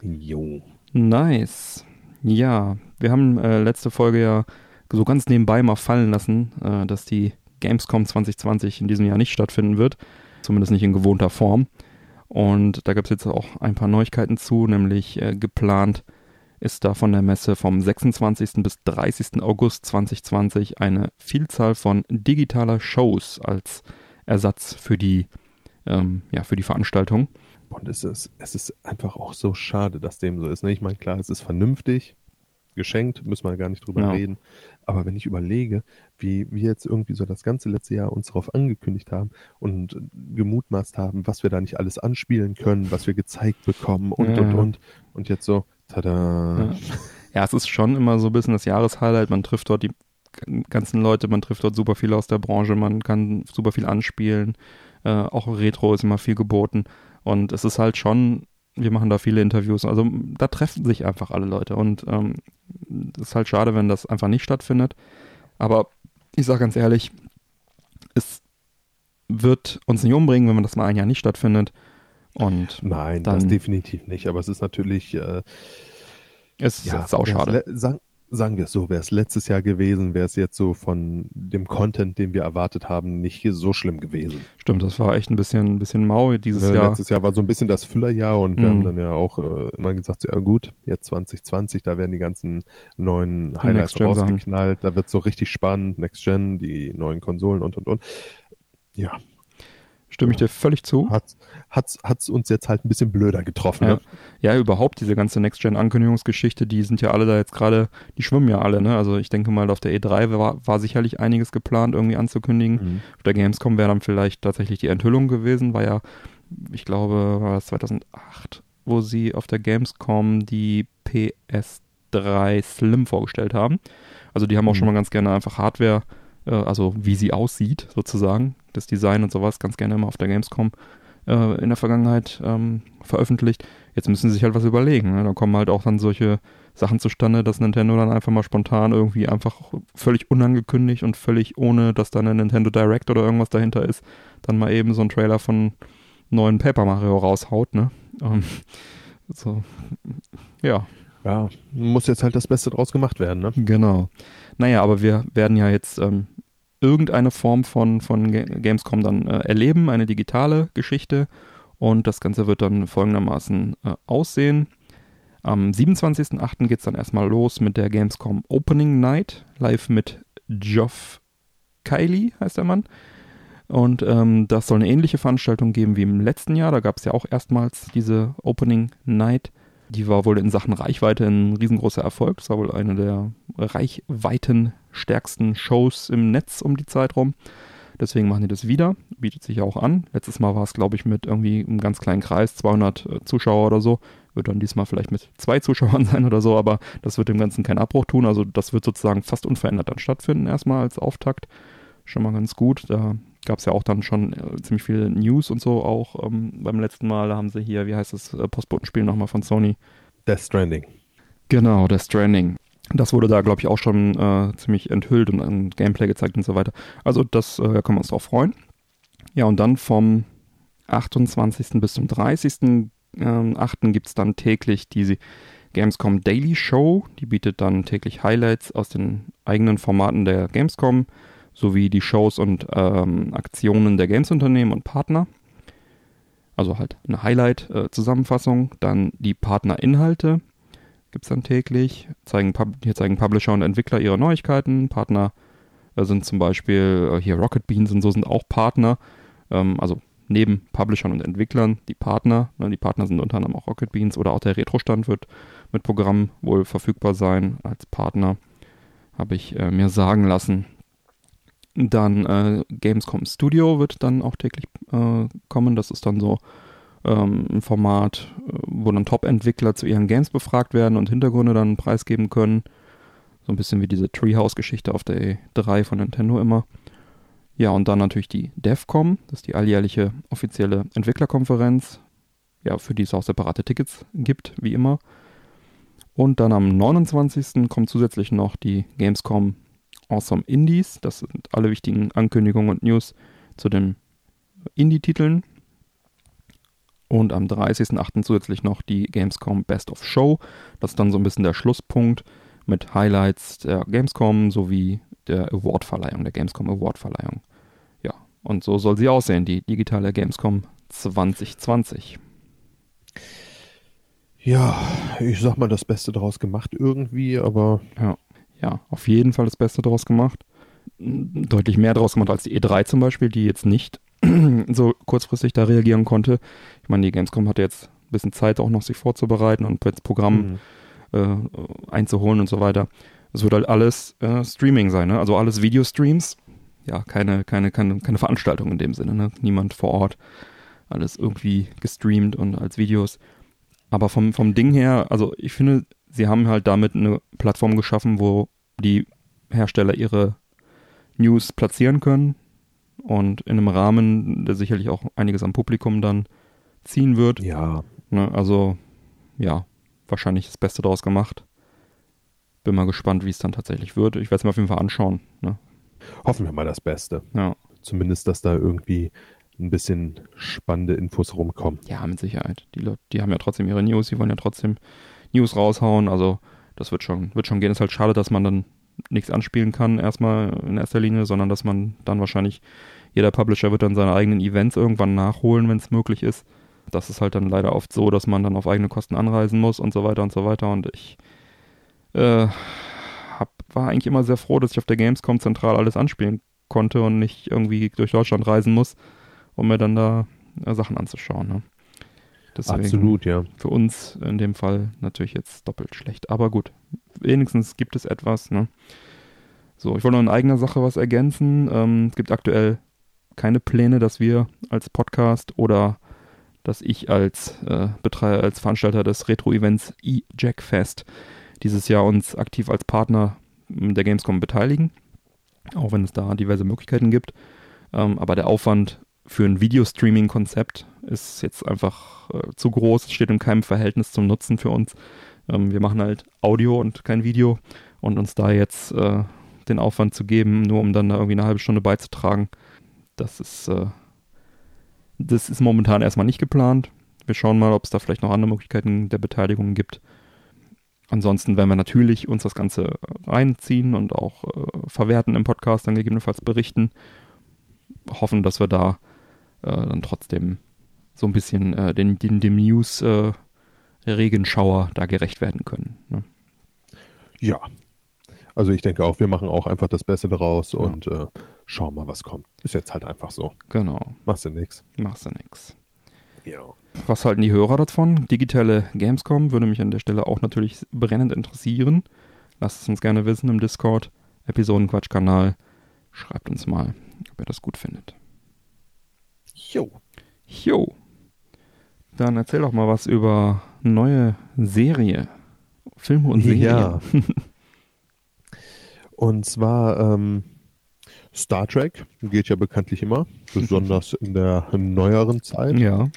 Jo. Nice. Ja, wir haben äh, letzte Folge ja so ganz nebenbei mal fallen lassen, äh, dass die Gamescom 2020 in diesem Jahr nicht stattfinden wird. Zumindest nicht in gewohnter Form. Und da gibt es jetzt auch ein paar Neuigkeiten zu, nämlich äh, geplant ist da von der Messe vom 26. bis 30. August 2020 eine Vielzahl von digitaler Shows als Ersatz für die, ähm, ja, für die Veranstaltung. Und es ist, es ist einfach auch so schade, dass dem so ist. Ne? Ich meine, klar, es ist vernünftig, geschenkt, müssen wir gar nicht drüber Ja. reden. Aber wenn ich überlege, wie wir jetzt irgendwie so das ganze letzte Jahr uns darauf angekündigt haben und gemutmaßt haben, was wir da nicht alles anspielen können, was wir gezeigt bekommen und, Ja. und, und. Und jetzt so, tada. Ja. Ja, es ist schon immer so ein bisschen das Jahreshighlight. Man trifft dort die ganzen Leute, man trifft dort super viele aus der Branche, man kann super viel anspielen. Äh, auch Retro ist immer viel geboten. Und es ist halt schon, wir machen da viele Interviews. Also da treffen sich einfach alle Leute. Und ähm, es ist halt schade, wenn das einfach nicht stattfindet. Aber ich sage ganz ehrlich, es wird uns nicht umbringen, wenn man das mal ein Jahr nicht stattfindet. Und Nein, Dann- das definitiv nicht. Aber es ist natürlich, äh, es ist ja, jetzt auch schade. wär's le- Sagen, sagen wir es so, wäre es letztes Jahr gewesen, wäre es jetzt so von dem Content, den wir erwartet haben, nicht so schlimm gewesen. Stimmt, das war echt ein bisschen, ein bisschen mau dieses Ne, Jahr. Letztes Jahr war so ein bisschen das Füllerjahr und wir Mhm. haben dann ja auch äh, immer gesagt, ja gut, jetzt 2020, da werden die ganzen neuen Highlights rausgeknallt, da wird so richtig spannend, Next Gen, die neuen Konsolen und und und. Ja, Stimme ich dir völlig zu. hat's, hat's, hat's uns jetzt halt ein bisschen blöder getroffen. Ja. Ne? Ja, überhaupt diese ganze Next-Gen-Ankündigungsgeschichte, die sind ja alle da jetzt gerade, die schwimmen ja alle, ne? Also ich denke mal, auf der E3 war, war sicherlich einiges geplant, irgendwie anzukündigen. Mhm. Auf der Gamescom wäre dann vielleicht tatsächlich die Enthüllung gewesen, war ja, ich glaube, war das 2008, wo sie auf der Gamescom die PS3 Slim vorgestellt haben. Also die haben auch Mhm. schon mal ganz gerne einfach Hardware, äh, also wie sie aussieht sozusagen, das Design und sowas, ganz gerne immer auf der Gamescom äh, in der Vergangenheit ähm, veröffentlicht. Jetzt müssen sie sich halt was überlegen. Ne? Da kommen halt auch dann solche Sachen zustande, dass Nintendo dann einfach mal spontan irgendwie einfach völlig unangekündigt und völlig ohne, dass da eine Nintendo Direct oder irgendwas dahinter ist, dann mal eben so einen Trailer von neuen Paper Mario raushaut, ne? Ähm, so, ja, Ja, muss jetzt halt das Beste draus gemacht werden. Ne? Genau. Naja, aber wir werden ja jetzt ähm, irgendeine Form von, von Ga- Gamescom dann äh, erleben, eine digitale Geschichte. Und das Ganze wird dann folgendermaßen äh, aussehen. Am 27.08. geht es dann erstmal los mit der Gamescom Opening Night, live mit Geoff Kylie, heißt der Mann. Und ähm, das soll eine ähnliche Veranstaltung geben wie im letzten Jahr. Da gab es ja auch erstmals diese Opening Night. Die war wohl in Sachen Reichweite ein riesengroßer Erfolg. Das war wohl eine der reichweitenstärksten Shows im Netz um die Zeit rum. Deswegen machen die das wieder. Bietet sich ja auch an. Letztes Mal war es, glaube ich, mit irgendwie einem ganz kleinen Kreis, 200 äh, Zuschauer oder so. Wird dann diesmal vielleicht mit zwei Zuschauern sein oder so, aber das wird dem Ganzen keinen Abbruch tun. Also das wird sozusagen fast unverändert dann stattfinden, erstmal als Auftakt. Schon mal ganz gut. Da gab es ja auch dann schon äh, ziemlich viele News und so auch ähm, beim letzten Mal. Da haben sie hier, wie heißt das, äh, Postbotenspiel nochmal von Sony. Death Stranding. Genau, Death Stranding. Das wurde da, glaube ich, auch schon äh, ziemlich enthüllt und ein Gameplay gezeigt und so weiter. Also das äh, können wir uns drauf freuen. Ja, und dann vom 28. bis zum 30. Ähm, 8. gibt es dann täglich die Gamescom Daily Show. Die bietet dann täglich Highlights aus den eigenen Formaten der Gamescom sowie die Shows und ähm, Aktionen der Games-Unternehmen und Partner. Also halt eine Highlight-Zusammenfassung. Äh, dann die Partnerinhalte gibt es dann täglich. Zeigen, hier zeigen Publisher und Entwickler ihre Neuigkeiten. Partner äh, sind zum Beispiel äh, hier Rocket Beans und so sind auch Partner. Ähm, also neben Publishern und Entwicklern die Partner. Ne, die Partner sind unter anderem auch Rocket Beans oder auch der Retro-Stand wird mit Programm wohl verfügbar sein als Partner. Habe ich mir sagen lassen. Dann äh, Gamescom Studio wird dann auch täglich äh, kommen. Das ist dann so ähm, ein Format, äh, wo dann Top-Entwickler zu ihren Games befragt werden und Hintergründe dann preisgeben können. So ein bisschen wie diese Treehouse-Geschichte auf der E3 von Nintendo immer. Ja, und dann natürlich die DEFCOM, das ist die alljährliche offizielle Entwicklerkonferenz, ja, für die es auch separate Tickets gibt, wie immer. Und dann am 29. kommt zusätzlich noch die Gamescom Awesome Indies. Das sind alle wichtigen Ankündigungen und News zu den Indie-Titeln. Und am 30.08. zusätzlich noch die Gamescom Best of Show. Das ist dann so ein bisschen der Schlusspunkt mit Highlights der Gamescom sowie der Awardverleihung, der Gamescom Awardverleihung. Ja, und so soll sie aussehen, die digitale Gamescom 2020. Ja, ich sag mal, das Beste daraus gemacht irgendwie, aber. Ja, ja, auf jeden Fall das Beste daraus gemacht. Deutlich mehr daraus gemacht als die E3 zum Beispiel, die jetzt nicht so kurzfristig da reagieren konnte. Ich meine, die Gamescom hatte jetzt ein bisschen Zeit auch noch sich vorzubereiten und das Programm mhm. äh, einzuholen und so weiter. Es wird halt alles äh, Streaming sein, ne? also alles Videostreams. Ja, keine, keine, keine, keine Veranstaltung in dem Sinne, ne? niemand vor Ort. Alles irgendwie gestreamt und als Videos. Aber vom, vom Ding her, also ich finde, sie haben halt damit eine Plattform geschaffen, wo die Hersteller ihre News platzieren können und in einem Rahmen, der sicherlich auch einiges am Publikum dann ziehen wird. Ja. Ne, also, ja, wahrscheinlich das Beste daraus gemacht. Bin mal gespannt, wie es dann tatsächlich wird. Ich werde es mir auf jeden Fall anschauen. Ne? Hoffen wir mal das Beste. Ja. Zumindest, dass da irgendwie ein bisschen spannende Infos rumkommen. Ja, mit Sicherheit. Die Leute, die haben ja trotzdem ihre News, die wollen ja trotzdem News raushauen. Also das wird schon, wird schon gehen. Ist halt schade, dass man dann nichts anspielen kann, erstmal in erster Linie, sondern dass man dann wahrscheinlich, jeder Publisher wird dann seine eigenen Events irgendwann nachholen, wenn es möglich ist. Das ist halt dann leider oft so, dass man dann auf eigene Kosten anreisen muss und so weiter und so weiter. Und ich äh, hab, war eigentlich immer sehr froh, dass ich auf der Gamescom zentral alles anspielen konnte und nicht irgendwie durch Deutschland reisen muss, um mir dann da äh, Sachen anzuschauen. Ne? Deswegen Absolut, ja. Für uns in dem Fall natürlich jetzt doppelt schlecht. Aber gut, wenigstens gibt es etwas. Ne? So, ich wollte noch in eigener Sache was ergänzen. Ähm, es gibt aktuell keine Pläne, dass wir als Podcast oder dass ich als äh, Betreiber, als Veranstalter des Retro-Events e-Jackfest dieses Jahr uns aktiv als Partner der Gamescom beteiligen, auch wenn es da diverse Möglichkeiten gibt. Ähm, aber der Aufwand für ein Videostreaming-Konzept ist jetzt einfach äh, zu groß, steht in keinem Verhältnis zum Nutzen für uns. Ähm, wir machen halt Audio und kein Video und uns da jetzt äh, den Aufwand zu geben, nur um dann da irgendwie eine halbe Stunde beizutragen, das ist, äh, das ist momentan erstmal nicht geplant. Wir schauen mal, ob es da vielleicht noch andere Möglichkeiten der Beteiligung gibt. Ansonsten werden wir natürlich uns das Ganze reinziehen und auch äh, verwerten im Podcast, dann gegebenenfalls berichten. Hoffen, dass wir da äh, dann trotzdem so ein bisschen äh, den, den, dem News-Regenschauer äh, da gerecht werden können. Ne? Ja. Also ich denke auch, wir machen auch einfach das Beste daraus ja. und äh, schauen mal, was kommt. Ist jetzt halt einfach so. Genau. Machst du nix. Machst du nix. Ja. Was halten die Hörer davon? Digitale Gamescom würde mich an der Stelle auch natürlich brennend interessieren. Lasst es uns gerne wissen im Discord, Episodenquatsch-Kanal. Schreibt uns mal, ob ihr das gut findet. Jo. Jo. Dann erzähl doch mal was über neue Serie. Filme und Serien. Ja. und zwar ähm, Star Trek geht ja bekanntlich immer, besonders in der neueren Zeit. Ja.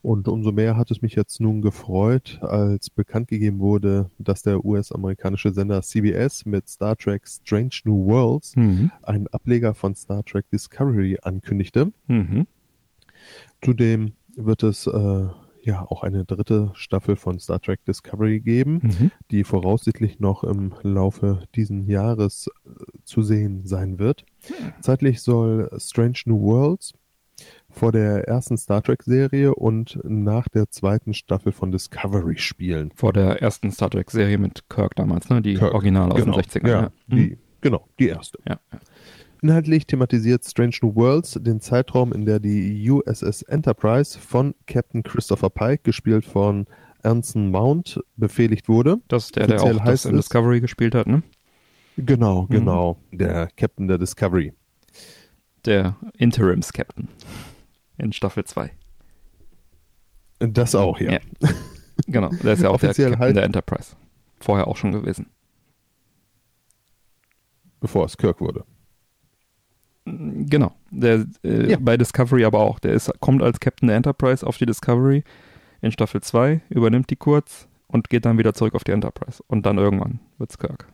Und umso mehr hat es mich jetzt nun gefreut, als bekannt gegeben wurde, dass der US-amerikanische Sender CBS mit Star Trek Strange New Worlds Mhm. einen Ableger von Star Trek Discovery ankündigte. Mhm. Zudem wird es äh, ja auch eine dritte Staffel von Star Trek Discovery geben, Mhm. die voraussichtlich noch im Laufe diesen Jahres äh, zu sehen sein wird. Zeitlich soll Strange New Worlds vor der ersten Star Trek Serie und nach der zweiten Staffel von Discovery spielen. Vor der ersten Star Trek-Serie mit Kirk damals, ne? Die Kirk, Originale aus genau. den 60ern. Ja, Ja. Mhm. die, genau, die erste. ja. ja. Inhaltlich thematisiert Strange New Worlds den Zeitraum, in der die USS Enterprise von Captain Christopher Pike, gespielt von Anson Mount, befehligt wurde. Das ist der, der Offiziell auch das heißt in es- Discovery gespielt hat, ne? Genau, Mhm. genau. Der Captain der Discovery. Der Interims-Captain in Staffel 2. Das auch, ja. Ja. Genau, der ist ja auch der Offiziell Captain heißt- der Enterprise. Vorher auch schon gewesen. Bevor es Kirk wurde. Genau. Der, äh, Ja. Bei Discovery aber auch. Der ist, kommt als Captain der Enterprise auf die Discovery in Staffel 2, übernimmt die kurz und geht dann wieder zurück auf die Enterprise. Und dann irgendwann wird's Kirk.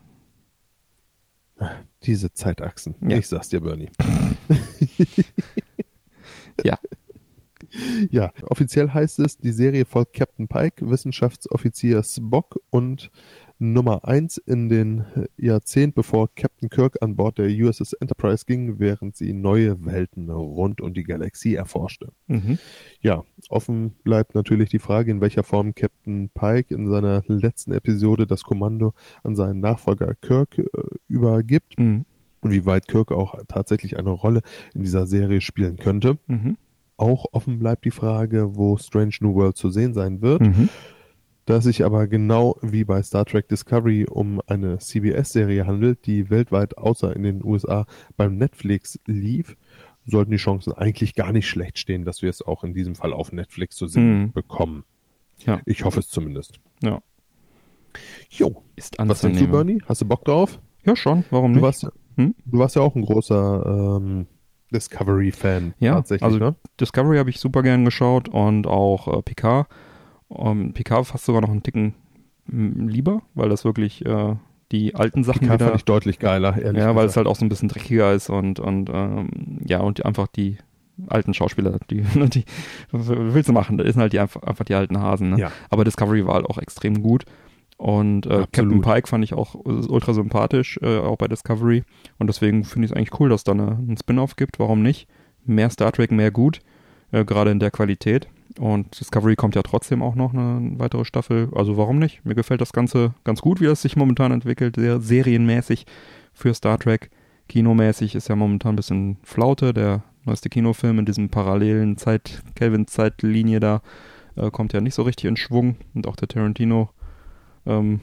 Diese Zeitachsen. Ja. Ich sag's dir, Bernie. Ja. Ja, offiziell heißt es, die Serie folgt Captain Pike, Wissenschaftsoffizier Spock und Nummer 1 in den Jahrzehnt, bevor Captain Kirk an Bord der USS Enterprise ging, während sie neue Welten rund um die Galaxie erforschte. Mhm. Ja, offen bleibt natürlich die Frage, in welcher Form Captain Pike in seiner letzten Episode das Kommando an seinen Nachfolger Kirk äh, übergibt Mhm. und wie weit Kirk auch tatsächlich eine Rolle in dieser Serie spielen könnte. Mhm. Auch offen bleibt die Frage, wo Strange New World zu sehen sein wird. Da es sich aber genau wie bei Star Trek Discovery um eine CBS-Serie handelt, die weltweit außer in den USA beim Netflix lief, sollten die Chancen eigentlich gar nicht schlecht stehen, dass wir es auch in diesem Fall auf Netflix zu sehen Mhm. bekommen. Ja. Ich hoffe es zumindest. Ja. Jo, Ist was denkst du. Bernie? Hast du Bock drauf? Ja, schon. Warum Du nicht? warst, Hm? du warst ja auch ein großer ähm, Discovery-Fan Ja, tatsächlich, also ne? Discovery habe ich super gern geschaut und auch äh, Picard. Um, Picard fast sogar noch einen Ticken lieber, weil das wirklich äh, die alten Sachen Picard wieder... fand ich deutlich geiler, ehrlich Ja, weil es halt auch so ein bisschen dreckiger ist und, und ähm, ja, und die, einfach die alten Schauspieler, die, die willst du machen? Das sind halt die einfach, einfach die alten Hasen. Ne? Ja. Aber Discovery war halt auch extrem gut. Und äh, Captain. Pike fand ich auch ultra sympathisch, äh, auch bei Discovery. Und deswegen finde ich es eigentlich cool, dass da eine, einen Spin-off gibt. Warum nicht? Mehr Star Trek, mehr gut. Äh, Gerade in der Qualität. Und Discovery kommt ja trotzdem auch noch eine weitere Staffel. Also warum nicht? Mir gefällt das Ganze ganz gut, wie das sich momentan entwickelt. Sehr serienmäßig für Star Trek. Kinomäßig ist ja momentan ein bisschen Flaute. Der neueste Kinofilm in diesem parallelen Zeit, Kelvin-Zeitlinie da, äh, kommt ja nicht so richtig in Schwung. Und auch der Tarantino ähm,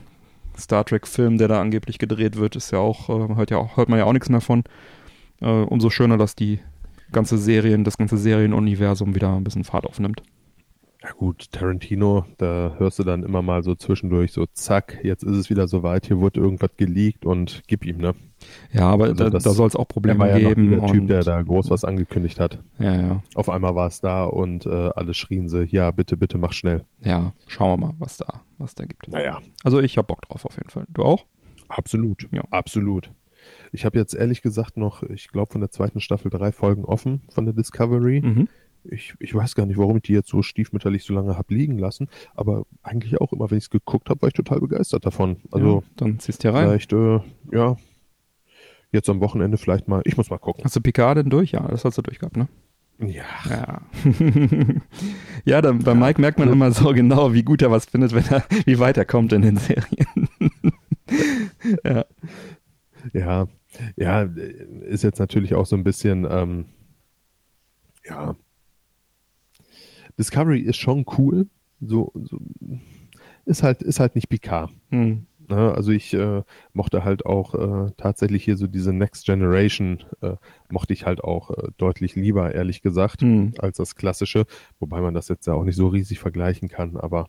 Star Trek-Film, der da angeblich gedreht wird, ist ja auch, äh, hört, ja auch, hört man ja auch nichts mehr von. Äh, umso schöner, dass die ganze Serien, das ganze Serienuniversum wieder ein bisschen Fahrt aufnimmt. Ja gut, Tarantino, da hörst du dann immer mal so zwischendurch so, zack, jetzt ist es wieder soweit, hier wurde irgendwas geleakt und gib ihm, ne? Ja, aber Also da, das- da soll es auch Probleme war ja geben. der Typ, der da groß was angekündigt hat. ja, ja, Auf einmal war es da und äh, alle schrien sie, ja, bitte, bitte, mach schnell. ja, schauen wir mal, was da, was da gibt. Naja, Also ich hab Bock drauf auf jeden Fall. Du auch? absolut, Ja. absolut. Ich habe jetzt ehrlich gesagt noch, ich glaube, von der zweiten Staffel drei Folgen offen von der Discovery. Mhm. Ich, ich weiß gar nicht, warum ich die jetzt so stiefmütterlich so lange hab liegen lassen, aber eigentlich auch immer, wenn ich es geguckt habe, war ich total begeistert davon. Also ja, dann ziehst du hier rein. vielleicht, äh, ja, jetzt am Wochenende vielleicht mal, ich muss mal gucken. Hast du Picard denn durch? Ja, das hast du durch gehabt, ne? Ja, Ja. ja, dann, bei Mike merkt man immer so genau, wie gut er was findet, wenn er, wie weit er kommt in den Serien. ja. ja, ja, ist jetzt natürlich auch so ein bisschen, ähm, ja, Discovery ist schon cool, so, so ist halt, ist halt nicht Picard. Hm. Ne? Also ich äh, mochte halt auch äh, tatsächlich hier so diese Next Generation, äh, mochte ich halt auch äh, deutlich lieber, ehrlich gesagt, Hm. als das klassische, wobei man das jetzt ja auch nicht so riesig vergleichen kann, aber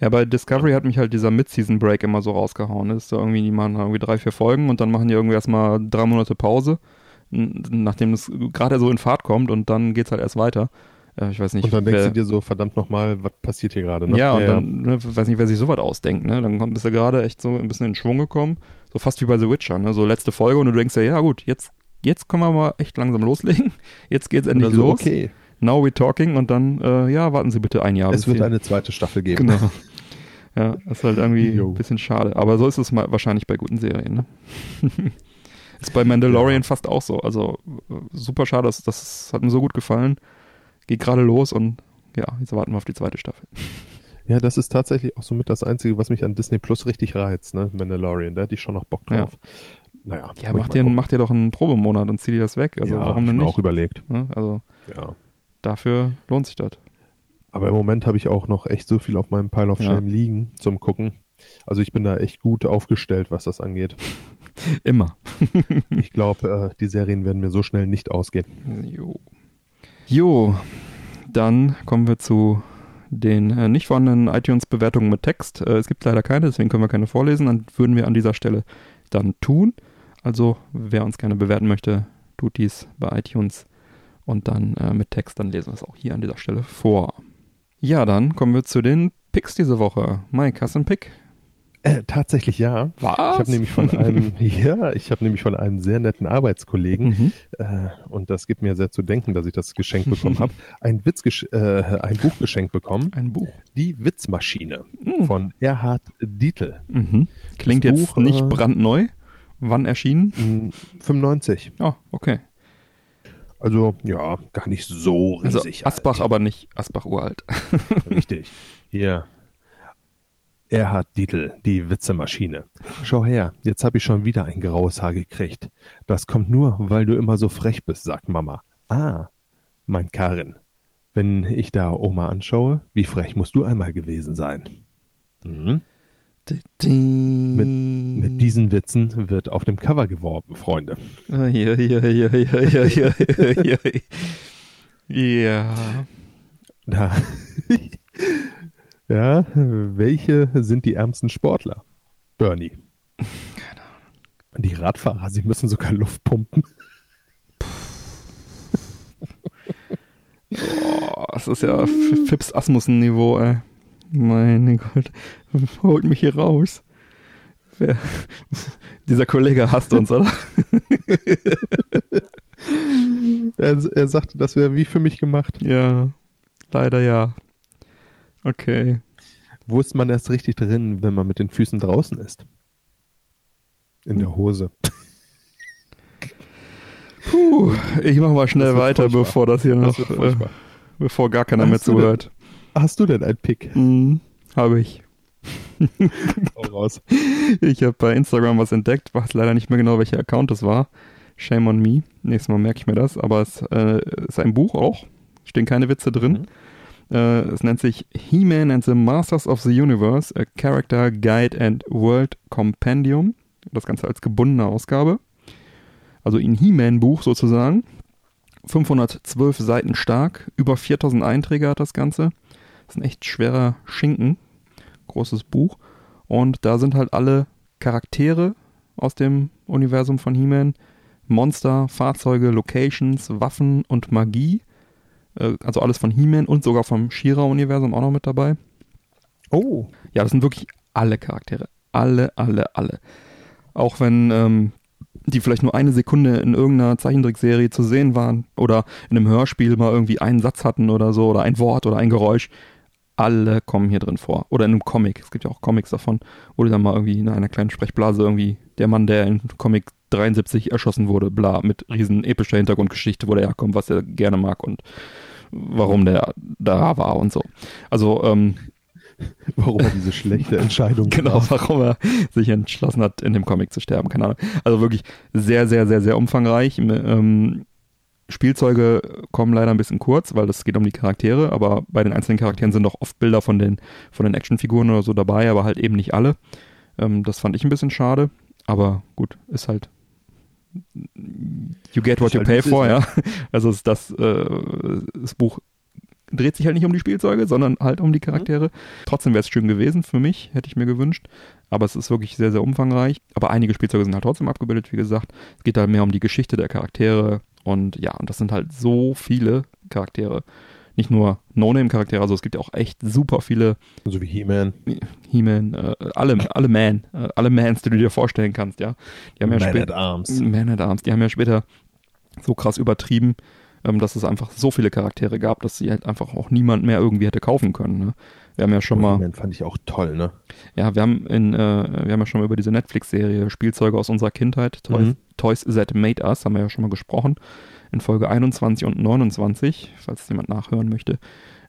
Ja, bei Discovery hat mich halt dieser Mid-Season-Break immer so rausgehauen. Ist so irgendwie, die machen irgendwie drei, vier Folgen und dann machen die irgendwie erstmal drei Monate Pause, nachdem es gerade so in Fahrt kommt und dann geht's halt erst weiter. Äh, ich weiß nicht. Und dann denkst wer, du dir so, verdammt nochmal, was passiert hier gerade? Ne? ja, und dann, ne, weiß nicht, wer sich sowas ausdenkt, ne? Dann bist du gerade echt so ein bisschen in Schwung gekommen. So fast wie bei The Witcher, ne? So letzte Folge und du denkst ja, ja gut, jetzt, jetzt können wir mal echt langsam loslegen. Jetzt geht's endlich so, los. okay, Now we're talking und dann, äh, ja, warten Sie bitte ein Jahr. es wird Sie- eine zweite Staffel geben. Genau. Ja, ist halt irgendwie Jo. ein bisschen schade. Aber so ist es mal wahrscheinlich bei guten Serien, ne? ist bei Mandalorian fast auch so. Also super schade, das, das hat mir so gut gefallen. Geht gerade los und ja, jetzt warten wir auf die zweite Staffel. Ja, das ist tatsächlich auch somit das Einzige, was mich an Disney Plus richtig reizt, ne? Mandalorian, da hätte ich schon noch Bock drauf. Naja. Ja, muss mach ich dir, mach dir doch einen Probemonat und zieh dir das weg. Also ja, warum denn nicht? auch überlegt. Ne? Also Ja. dafür lohnt sich das. Aber im Moment habe ich auch noch echt so viel auf meinem Pile of Ja. Shame liegen zum Gucken. Also ich bin da echt gut aufgestellt, was das angeht. Immer. Ich glaube, äh, die Serien werden mir so schnell nicht ausgehen. Jo. Jo, dann kommen wir zu den äh, nicht vorhandenen iTunes-Bewertungen mit Text. Äh, es gibt leider keine, deswegen können wir keine vorlesen. Dann würden wir an dieser Stelle dann tun. Also, wer uns gerne bewerten möchte, tut dies bei iTunes und dann äh, mit Text. Dann lesen wir es auch hier an dieser Stelle vor. Ja, dann kommen wir zu den Picks diese Woche. Mike, hast du einen Pick? Äh, tatsächlich ja. Was? Ich habe nämlich von einem, ja, ich habe nämlich von einem sehr netten Arbeitskollegen Mhm. äh, und das gibt mir sehr zu denken, dass ich das geschenkt bekommen habe. Ein Witz, äh, ein Buch geschenkt bekommen, Ein Buch. die Witzmaschine Mhm. von Erhard Dietl. Mhm. Klingt Das jetzt Buch, nicht äh, brandneu. Wann erschienen? Mm, 95. Oh, okay. Also ja, gar nicht so Also riesig. Asbach, aber nicht Asbach uralt. alt. Richtig. Hier. Erhard Dietl, die Witzemaschine. Schau her, jetzt habe ich schon wieder ein graues Haar gekriegt. Das kommt nur, weil du immer so frech bist, sagt Mama. Ah, mein Karin. Wenn ich da Oma anschaue, wie frech musst du einmal gewesen sein? Mhm. Mit, mit diesen Witzen wird auf dem Cover geworben, Freunde. Ja, ja, ja, ja, ja, ja, ja, ja. Ja. Da. Ja, welche sind die ärmsten Sportler? Bernie. Keine Ahnung. Die Radfahrer, sie müssen sogar Luft pumpen. Boah, das ist ja Fips Asmussen-Niveau, ey. Meine Gott. Holt mich hier raus. Wer, dieser Kollege hasst uns, oder? Er, er sagte, das wäre wie für mich gemacht. Ja. Leider ja. Okay. Wo ist man erst richtig drin, wenn man mit den Füßen draußen ist? In der Hose. Puh, ich mach mal schnell Das weiter, furchtbar. bevor das hier Das noch, wird äh, bevor gar keiner Hast mehr du denn- zuhört. Hast du denn ein Pick? Mhm, habe ich. Raus. Ich habe bei Instagram was entdeckt, weiß leider nicht mehr genau, welcher Account das war. Shame on me. Nächstes Mal merke ich mir das. Aber es äh, ist ein Buch auch. Stehen keine Witze drin. Äh, es nennt sich He-Man and the Masters of the Universe, a Character Guide and World Compendium. Das Ganze als gebundene Ausgabe. Also ein He-Man-Buch sozusagen. 512 Seiten stark. Über 4000 Einträge hat das Ganze. Das ist ein echt schwerer Schinken. Großes Buch. Und da sind halt alle Charaktere aus dem Universum von He-Man, Monster, Fahrzeuge, Locations, Waffen und Magie. Äh, Also alles von He-Man und sogar vom She-Ra-Universum auch noch mit dabei. Oh, Ja, das sind wirklich alle Charaktere. Alle, alle, alle. Auch wenn ähm, die vielleicht nur eine Sekunde in irgendeiner Zeichentrickserie zu sehen waren oder in einem Hörspiel mal irgendwie einen Satz hatten oder so oder ein Wort oder ein Geräusch. Alle kommen hier drin vor. Oder in einem Comic. Es gibt ja auch Comics davon, wo dann mal irgendwie in einer kleinen Sprechblase irgendwie der Mann, der in Comic 73 erschossen wurde, bla, mit riesen epischer Hintergrundgeschichte, wo der herkommt, was er gerne mag und warum der da war und so. Also, ähm, warum er diese schlechte Entscheidung Genau, warum er sich entschlossen hat, in dem Comic zu sterben, keine Ahnung. Also wirklich sehr, sehr, sehr, sehr umfangreich. Ähm, Spielzeuge kommen leider ein bisschen kurz, weil es geht um die Charaktere, aber bei den einzelnen Charakteren sind auch oft Bilder von den, von den Actionfiguren oder so dabei, aber halt eben nicht alle. Ähm, das fand ich ein bisschen schade, aber gut, ist halt you get what you pay for, ja. Also ist das, äh, das Buch dreht sich halt nicht um die Spielzeuge, sondern halt um die Charaktere. Trotzdem wäre es schön gewesen für mich, hätte ich mir gewünscht. Aber es ist wirklich sehr, sehr umfangreich. Aber einige Spielzeuge sind halt trotzdem abgebildet, wie gesagt. Es geht halt mehr um die Geschichte der Charaktere. Und ja, und das sind halt so viele Charaktere, nicht nur No-Name-Charaktere, also es gibt ja auch echt super viele. So wie He-Man. He-Man, äh, alle, alle Man, äh, alle Mans, die du dir vorstellen kannst, ja. Die haben ja Man at Arms. Man at Arms, die haben ja später so krass übertrieben, ähm, dass es einfach so viele Charaktere gab, dass sie halt einfach auch niemand mehr irgendwie hätte kaufen können. Ne? Wir haben ja schon mal. fand ich auch toll, ne? Ja, wir haben in, äh, wir haben ja schon mal über diese Netflix-Serie Spielzeuge aus unserer Kindheit, Toys, mhm. Toys That Made Us, haben wir ja schon mal gesprochen. In Folge 21 und 29, falls jemand nachhören möchte.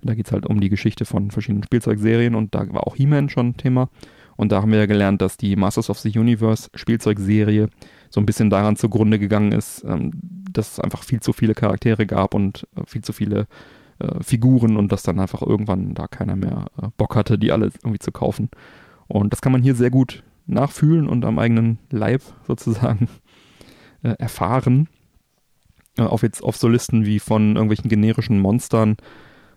Da geht es halt um die Geschichte von verschiedenen Spielzeugserien und da war auch He-Man schon Thema. Und da haben wir ja gelernt, dass die Masters of the Universe Spielzeugserie so ein bisschen daran zugrunde gegangen ist, ähm, dass es einfach viel zu viele Charaktere gab und äh, viel zu viele äh, Figuren und dass dann einfach irgendwann da keiner mehr äh, Bock hatte, die alle irgendwie zu kaufen. Und das kann man hier sehr gut nachfühlen und am eigenen Leib sozusagen erfahren. Äh, auf jetzt auf so Listen wie von irgendwelchen generischen Monstern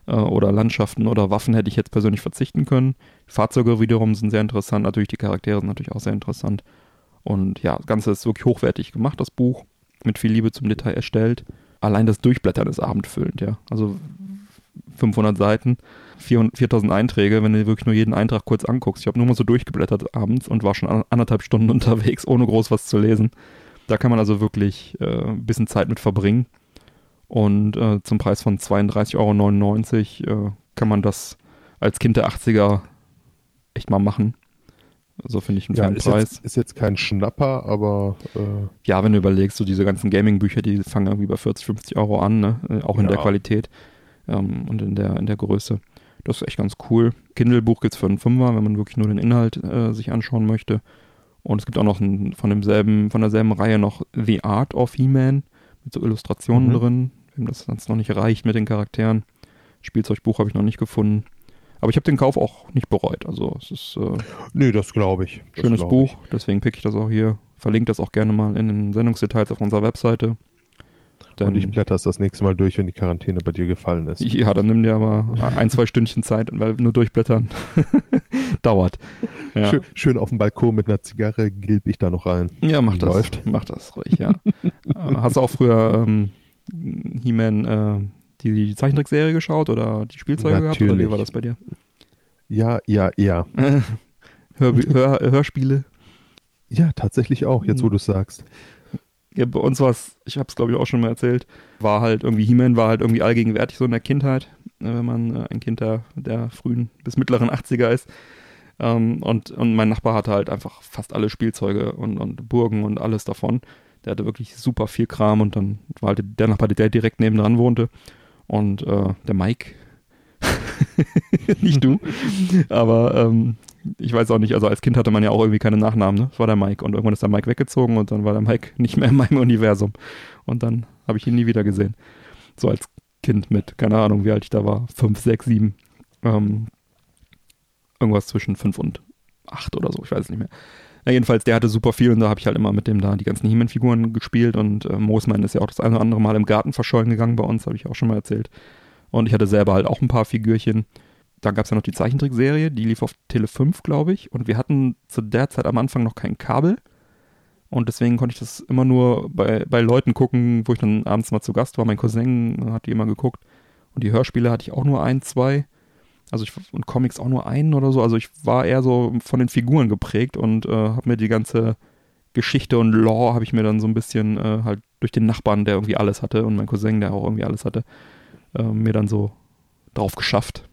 äh, oder Landschaften oder Waffen hätte ich jetzt persönlich verzichten können. Fahrzeuge wiederum sind sehr interessant, natürlich die Charaktere sind natürlich auch sehr interessant. Und ja, das Ganze ist wirklich hochwertig gemacht, das Buch, mit viel Liebe zum Detail erstellt. Allein das Durchblättern ist abendfüllend, ja. Also 500 Seiten, 4000 Einträge, wenn du wirklich nur jeden Eintrag kurz anguckst. Ich habe nur mal so durchgeblättert abends und war schon anderthalb Stunden unterwegs, ohne groß was zu lesen. Da kann man also wirklich äh, ein bisschen Zeit mit verbringen. Und äh, zum Preis von 32,99 Euro äh, kann man das als Kind der 80er echt mal machen. So finde ich einen ja, fairen ist Preis. Jetzt, ist jetzt kein Schnapper, aber. Äh ja, wenn du überlegst, so diese ganzen Gaming-Bücher, die fangen irgendwie bei 40, 50 Euro an, ne? Äh, auch in ja. der Qualität ähm, und in der, in der Größe. Das ist echt ganz cool. Kindle-Buch gibt es für einen Fünfer, wenn man wirklich nur den Inhalt äh, sich anschauen möchte. Und es gibt auch noch ein, von demselben, von derselben Reihe noch The Art of He-Man mit so Illustrationen mhm. drin, wem das jetzt noch nicht reicht mit den Charakteren. Spielzeugbuch habe ich noch nicht gefunden. Aber ich habe den Kauf auch nicht bereut. Also es ist äh, nee, das glaube ich. Das schönes glaub Buch, ich. deswegen pick ich das auch hier. Verlinke das auch gerne mal in den Sendungsdetails auf unserer Webseite. Dann, und ich blätter es das nächste Mal durch, wenn die Quarantäne bei dir gefallen ist. Ja, dann nimm dir aber ein, zwei Stündchen Zeit, weil nur durchblättern dauert. Ja. Schön, schön, auf dem Balkon mit einer Zigarre gilb ich da noch rein. Ja, mach das. Läuft. Mach das ruhig, ja. Äh, hast du auch früher ähm, He-Man äh, die, die Zeichentrickserie geschaut oder die Spielzeuge Natürlich. gehabt? Oder wie war das bei dir? Ja, ja, ja. Hör, Hör, Hörspiele? Ja, tatsächlich auch, jetzt wo hm. du es sagst. Ja, bei uns war es, ich habe es glaube ich auch schon mal erzählt, war halt irgendwie, He-Man war halt irgendwie allgegenwärtig so in der Kindheit, äh, wenn man äh, ein Kind der, der frühen bis mittleren 80er ist. Ähm, und, und mein Nachbar hatte halt einfach fast alle Spielzeuge und, und Burgen und alles davon. Der hatte wirklich super viel Kram und dann war halt der Nachbar, der direkt nebendran wohnte. Und äh, der Mike, nicht du, aber ähm, ich weiß auch nicht, also als Kind hatte man ja auch irgendwie keine Nachnamen, ne? Das war der Mike und irgendwann ist der Mike weggezogen und dann war der Mike nicht mehr in meinem Universum. Und dann habe ich ihn nie wieder gesehen. So als Kind mit, keine Ahnung, wie alt ich da war, fünf, sechs, sieben. Ähm, irgendwas zwischen fünf und acht oder so, ich weiß es nicht mehr. Ja, jedenfalls, der hatte super viel und da habe ich halt immer mit dem da die ganzen He-Man-Figuren gespielt und äh, Moosman ist ja auch das eine oder andere Mal im Garten verschollen gegangen bei uns, habe ich auch schon mal erzählt. Und ich hatte selber halt auch ein paar Figürchen. Dann gab es ja noch die Zeichentrickserie, die lief auf Tele 5, glaube ich. Und wir hatten zu der Zeit am Anfang noch kein Kabel. Und deswegen konnte ich das immer nur bei, bei Leuten gucken, wo ich dann abends mal zu Gast war. Mein Cousin hat die immer geguckt. Und die Hörspiele hatte ich auch nur ein, zwei. Also ich und Comics auch nur einen oder so. Also ich war eher so von den Figuren geprägt und äh, habe mir die ganze Geschichte und Lore habe ich mir dann so ein bisschen äh, halt durch den Nachbarn, der irgendwie alles hatte und mein Cousin, der auch irgendwie alles hatte, äh, mir dann so drauf geschafft.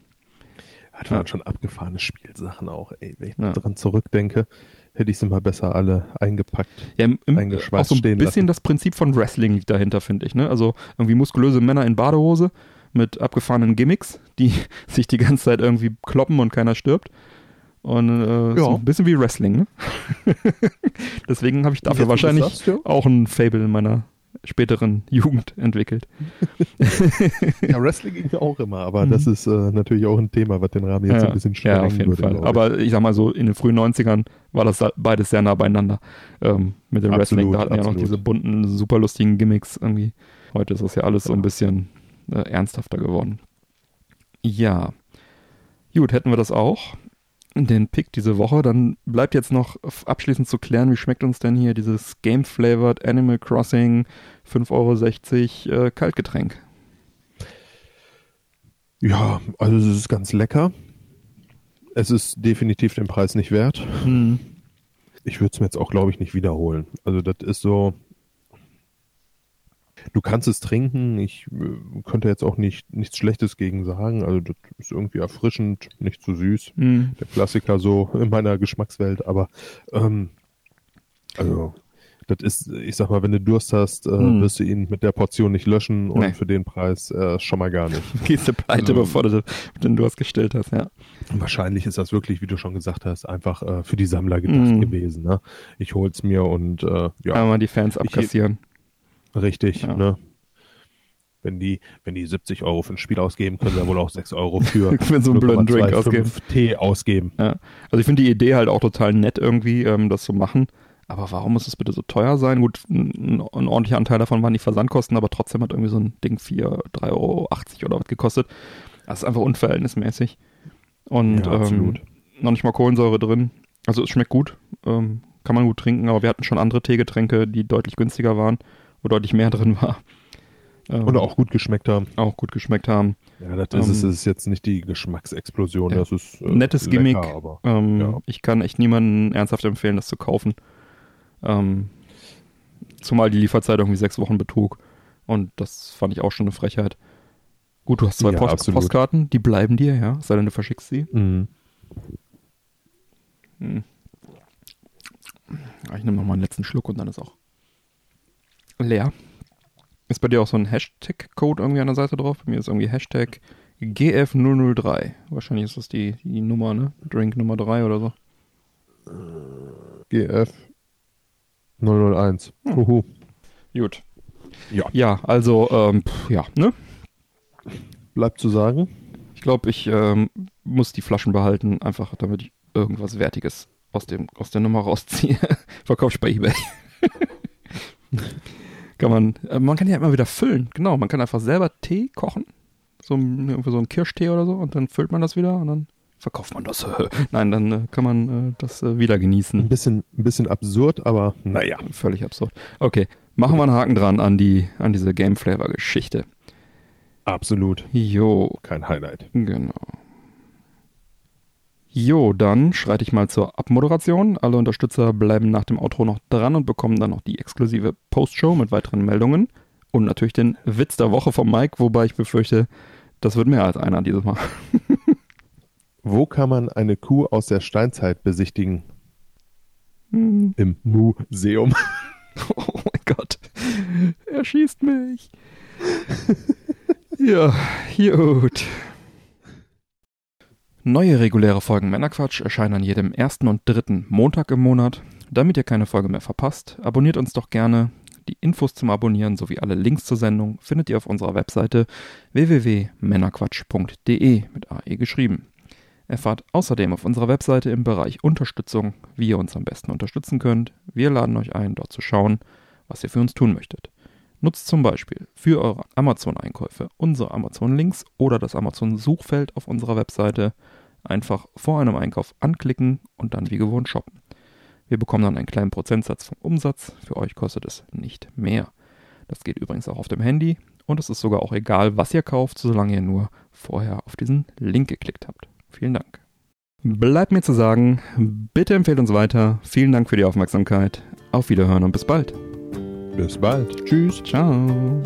Hat man ja. schon abgefahrene Spielsachen auch, ey. Wenn ich ja. daran zurückdenke, hätte ich sie mal besser alle eingepackt. Ja, im, auch so ein bisschen lassen. das Prinzip von Wrestling liegt dahinter, finde ich. Ne? Also irgendwie muskulöse Männer in Badehose mit abgefahrenen Gimmicks, die sich die ganze Zeit irgendwie kloppen und keiner stirbt. Und äh, ja. so ein bisschen wie Wrestling, ne? Deswegen habe ich dafür wahrscheinlich sagst, ja. auch ein Fable in meiner späteren Jugend entwickelt. ja, Wrestling ging ja auch immer, aber mhm. das ist äh, natürlich auch ein Thema, was den Rahmen jetzt ja, ein bisschen sprengen Ja, auf jeden würde, Fall. Aber ich sag mal so, in den frühen 90ern war das beides sehr nah beieinander ähm, mit dem absolut, Wrestling. Da hatten absolut. ja noch diese bunten, super lustigen Gimmicks irgendwie. Heute ist das ja alles so ein bisschen äh, ernsthafter geworden. Ja. Gut, hätten wir das auch. Den Pick diese Woche. Dann bleibt jetzt noch abschließend zu klären, wie schmeckt uns denn hier dieses Game-Flavored Animal Crossing 5,60 Euro äh, Kaltgetränk? Ja, also es ist ganz lecker. Es ist definitiv den Preis nicht wert. Hm. Ich würde es mir jetzt auch, glaube ich, nicht wiederholen. Also das ist so. Du kannst es trinken. Ich äh, könnte jetzt auch nicht nichts Schlechtes gegen sagen. Also das ist irgendwie erfrischend, nicht zu süß. Hm. Der Klassiker so in meiner Geschmackswelt. Aber ähm, also das ist, ich sag mal, wenn du Durst hast, äh, Hm. wirst du ihn mit der Portion nicht löschen und Nee. für den Preis äh, schon mal gar nicht. Gehst du pleite, Also- bevor du den Durst gestellt hast, ja. Wahrscheinlich ist das wirklich, wie du schon gesagt hast, einfach äh, für die Sammler gedacht Mhm. gewesen. Ne? Ich hol's mir und äh, ja, Einmal die Fans abkassieren. Richtig. Ja. Ne? Wenn die, wenn die 70 Euro für ein Spiel ausgeben, können sie wohl auch 6 Euro für, Für so einen blöden Drink 0,25 Tee ausgeben. Ja. Also ich finde die Idee halt auch total nett irgendwie, ähm, das zu machen. Aber warum muss es bitte so teuer sein? Gut, ein, ein ordentlicher Anteil davon waren die Versandkosten, aber trotzdem hat irgendwie so ein Ding 4, 3,80 Euro oder was gekostet. Das ist einfach unverhältnismäßig. Und Ja, ähm, noch nicht mal Kohlensäure drin. Also es schmeckt gut, ähm, kann man gut trinken, aber wir hatten schon andere Teegetränke, die deutlich günstiger waren, wo deutlich mehr drin war. Ähm, Und auch gut geschmeckt haben. auch gut geschmeckt haben. Ja, das ist, es Ähm, ist jetzt nicht die Geschmacksexplosion. ja. Das ist äh, Nettes lecker, Gimmick. Aber Ähm, Ja. Ich kann echt niemanden ernsthaft empfehlen, das zu kaufen. Ähm, zumal die Lieferzeit irgendwie sechs Wochen betrug. Und das fand ich auch schon eine Frechheit. Gut, du hast zwei Ja, Post. Postkarten, die bleiben dir, ja. Sei denn, du verschickst sie. Mhm. Hm. Ich nehme noch mal einen letzten Schluck und dann ist auch leer. Ist bei dir auch so ein Hashtag-Code irgendwie an der Seite drauf? Bei mir ist irgendwie Hashtag GF003. Wahrscheinlich ist das die, die Nummer, ne? Drink Nummer 3 oder so. GF 001. Uhu. Gut. Ja. Ja, also, ähm, pff, ja, ne? Bleibt zu sagen. Ich glaube, ich ähm, muss die Flaschen behalten, einfach damit ich irgendwas Wertiges aus, dem, aus der Nummer rausziehe. Verkauf ich bei Ebay. kann man, äh, man kann ja immer wieder füllen, genau. Man kann einfach selber Tee kochen. So, ein- irgendwie so ein Kirschtee oder so und dann füllt man das wieder und dann verkauft man das. Nein, dann äh, kann man äh, das wieder Ein genießen. bisschen, ein bisschen absurd, aber naja. Völlig absurd. Okay, machen wir einen Haken dran an, die, an diese Game Flavor Geschichte. Absolut Jo, kein Highlight. Genau. Jo, dann schreite ich mal zur Abmoderation. Alle Unterstützer bleiben nach dem Outro noch dran und bekommen dann noch die exklusive Postshow mit weiteren Meldungen. Und natürlich den Witz der Woche vom Mike, wobei ich befürchte, das wird mehr als einer dieses Mal. Wo kann man eine Kuh aus der Steinzeit besichtigen? Hm. Im Museum. Oh mein Gott. Er schießt mich. ja, gut. Neue reguläre Folgen Männerquatsch erscheinen an jedem ersten und dritten Montag im Monat. Damit ihr keine Folge mehr verpasst, abonniert uns doch gerne. Die Infos zum Abonnieren sowie alle Links zur Sendung findet ihr auf unserer Webseite www.männerquatsch.de mit AE geschrieben. Erfahrt außerdem auf unserer Webseite im Bereich Unterstützung, wie ihr uns am besten unterstützen könnt. Wir laden euch ein, dort zu schauen, was ihr für uns tun möchtet. Nutzt zum Beispiel für eure Amazon-Einkäufe unsere Amazon-Links oder das Amazon-Suchfeld auf unserer Webseite. Einfach vor einem Einkauf anklicken und dann wie gewohnt shoppen. Wir bekommen dann einen kleinen Prozentsatz vom Umsatz. Für euch kostet es nicht mehr. Das geht übrigens auch auf dem Handy und es ist sogar auch egal, was ihr kauft, solange ihr nur vorher auf diesen Link geklickt habt. Vielen Dank. Bleibt mir zu sagen, bitte empfehlt uns weiter. Vielen Dank für die Aufmerksamkeit. Auf Wiederhören und bis bald. Bis bald. Tschüss. Ciao.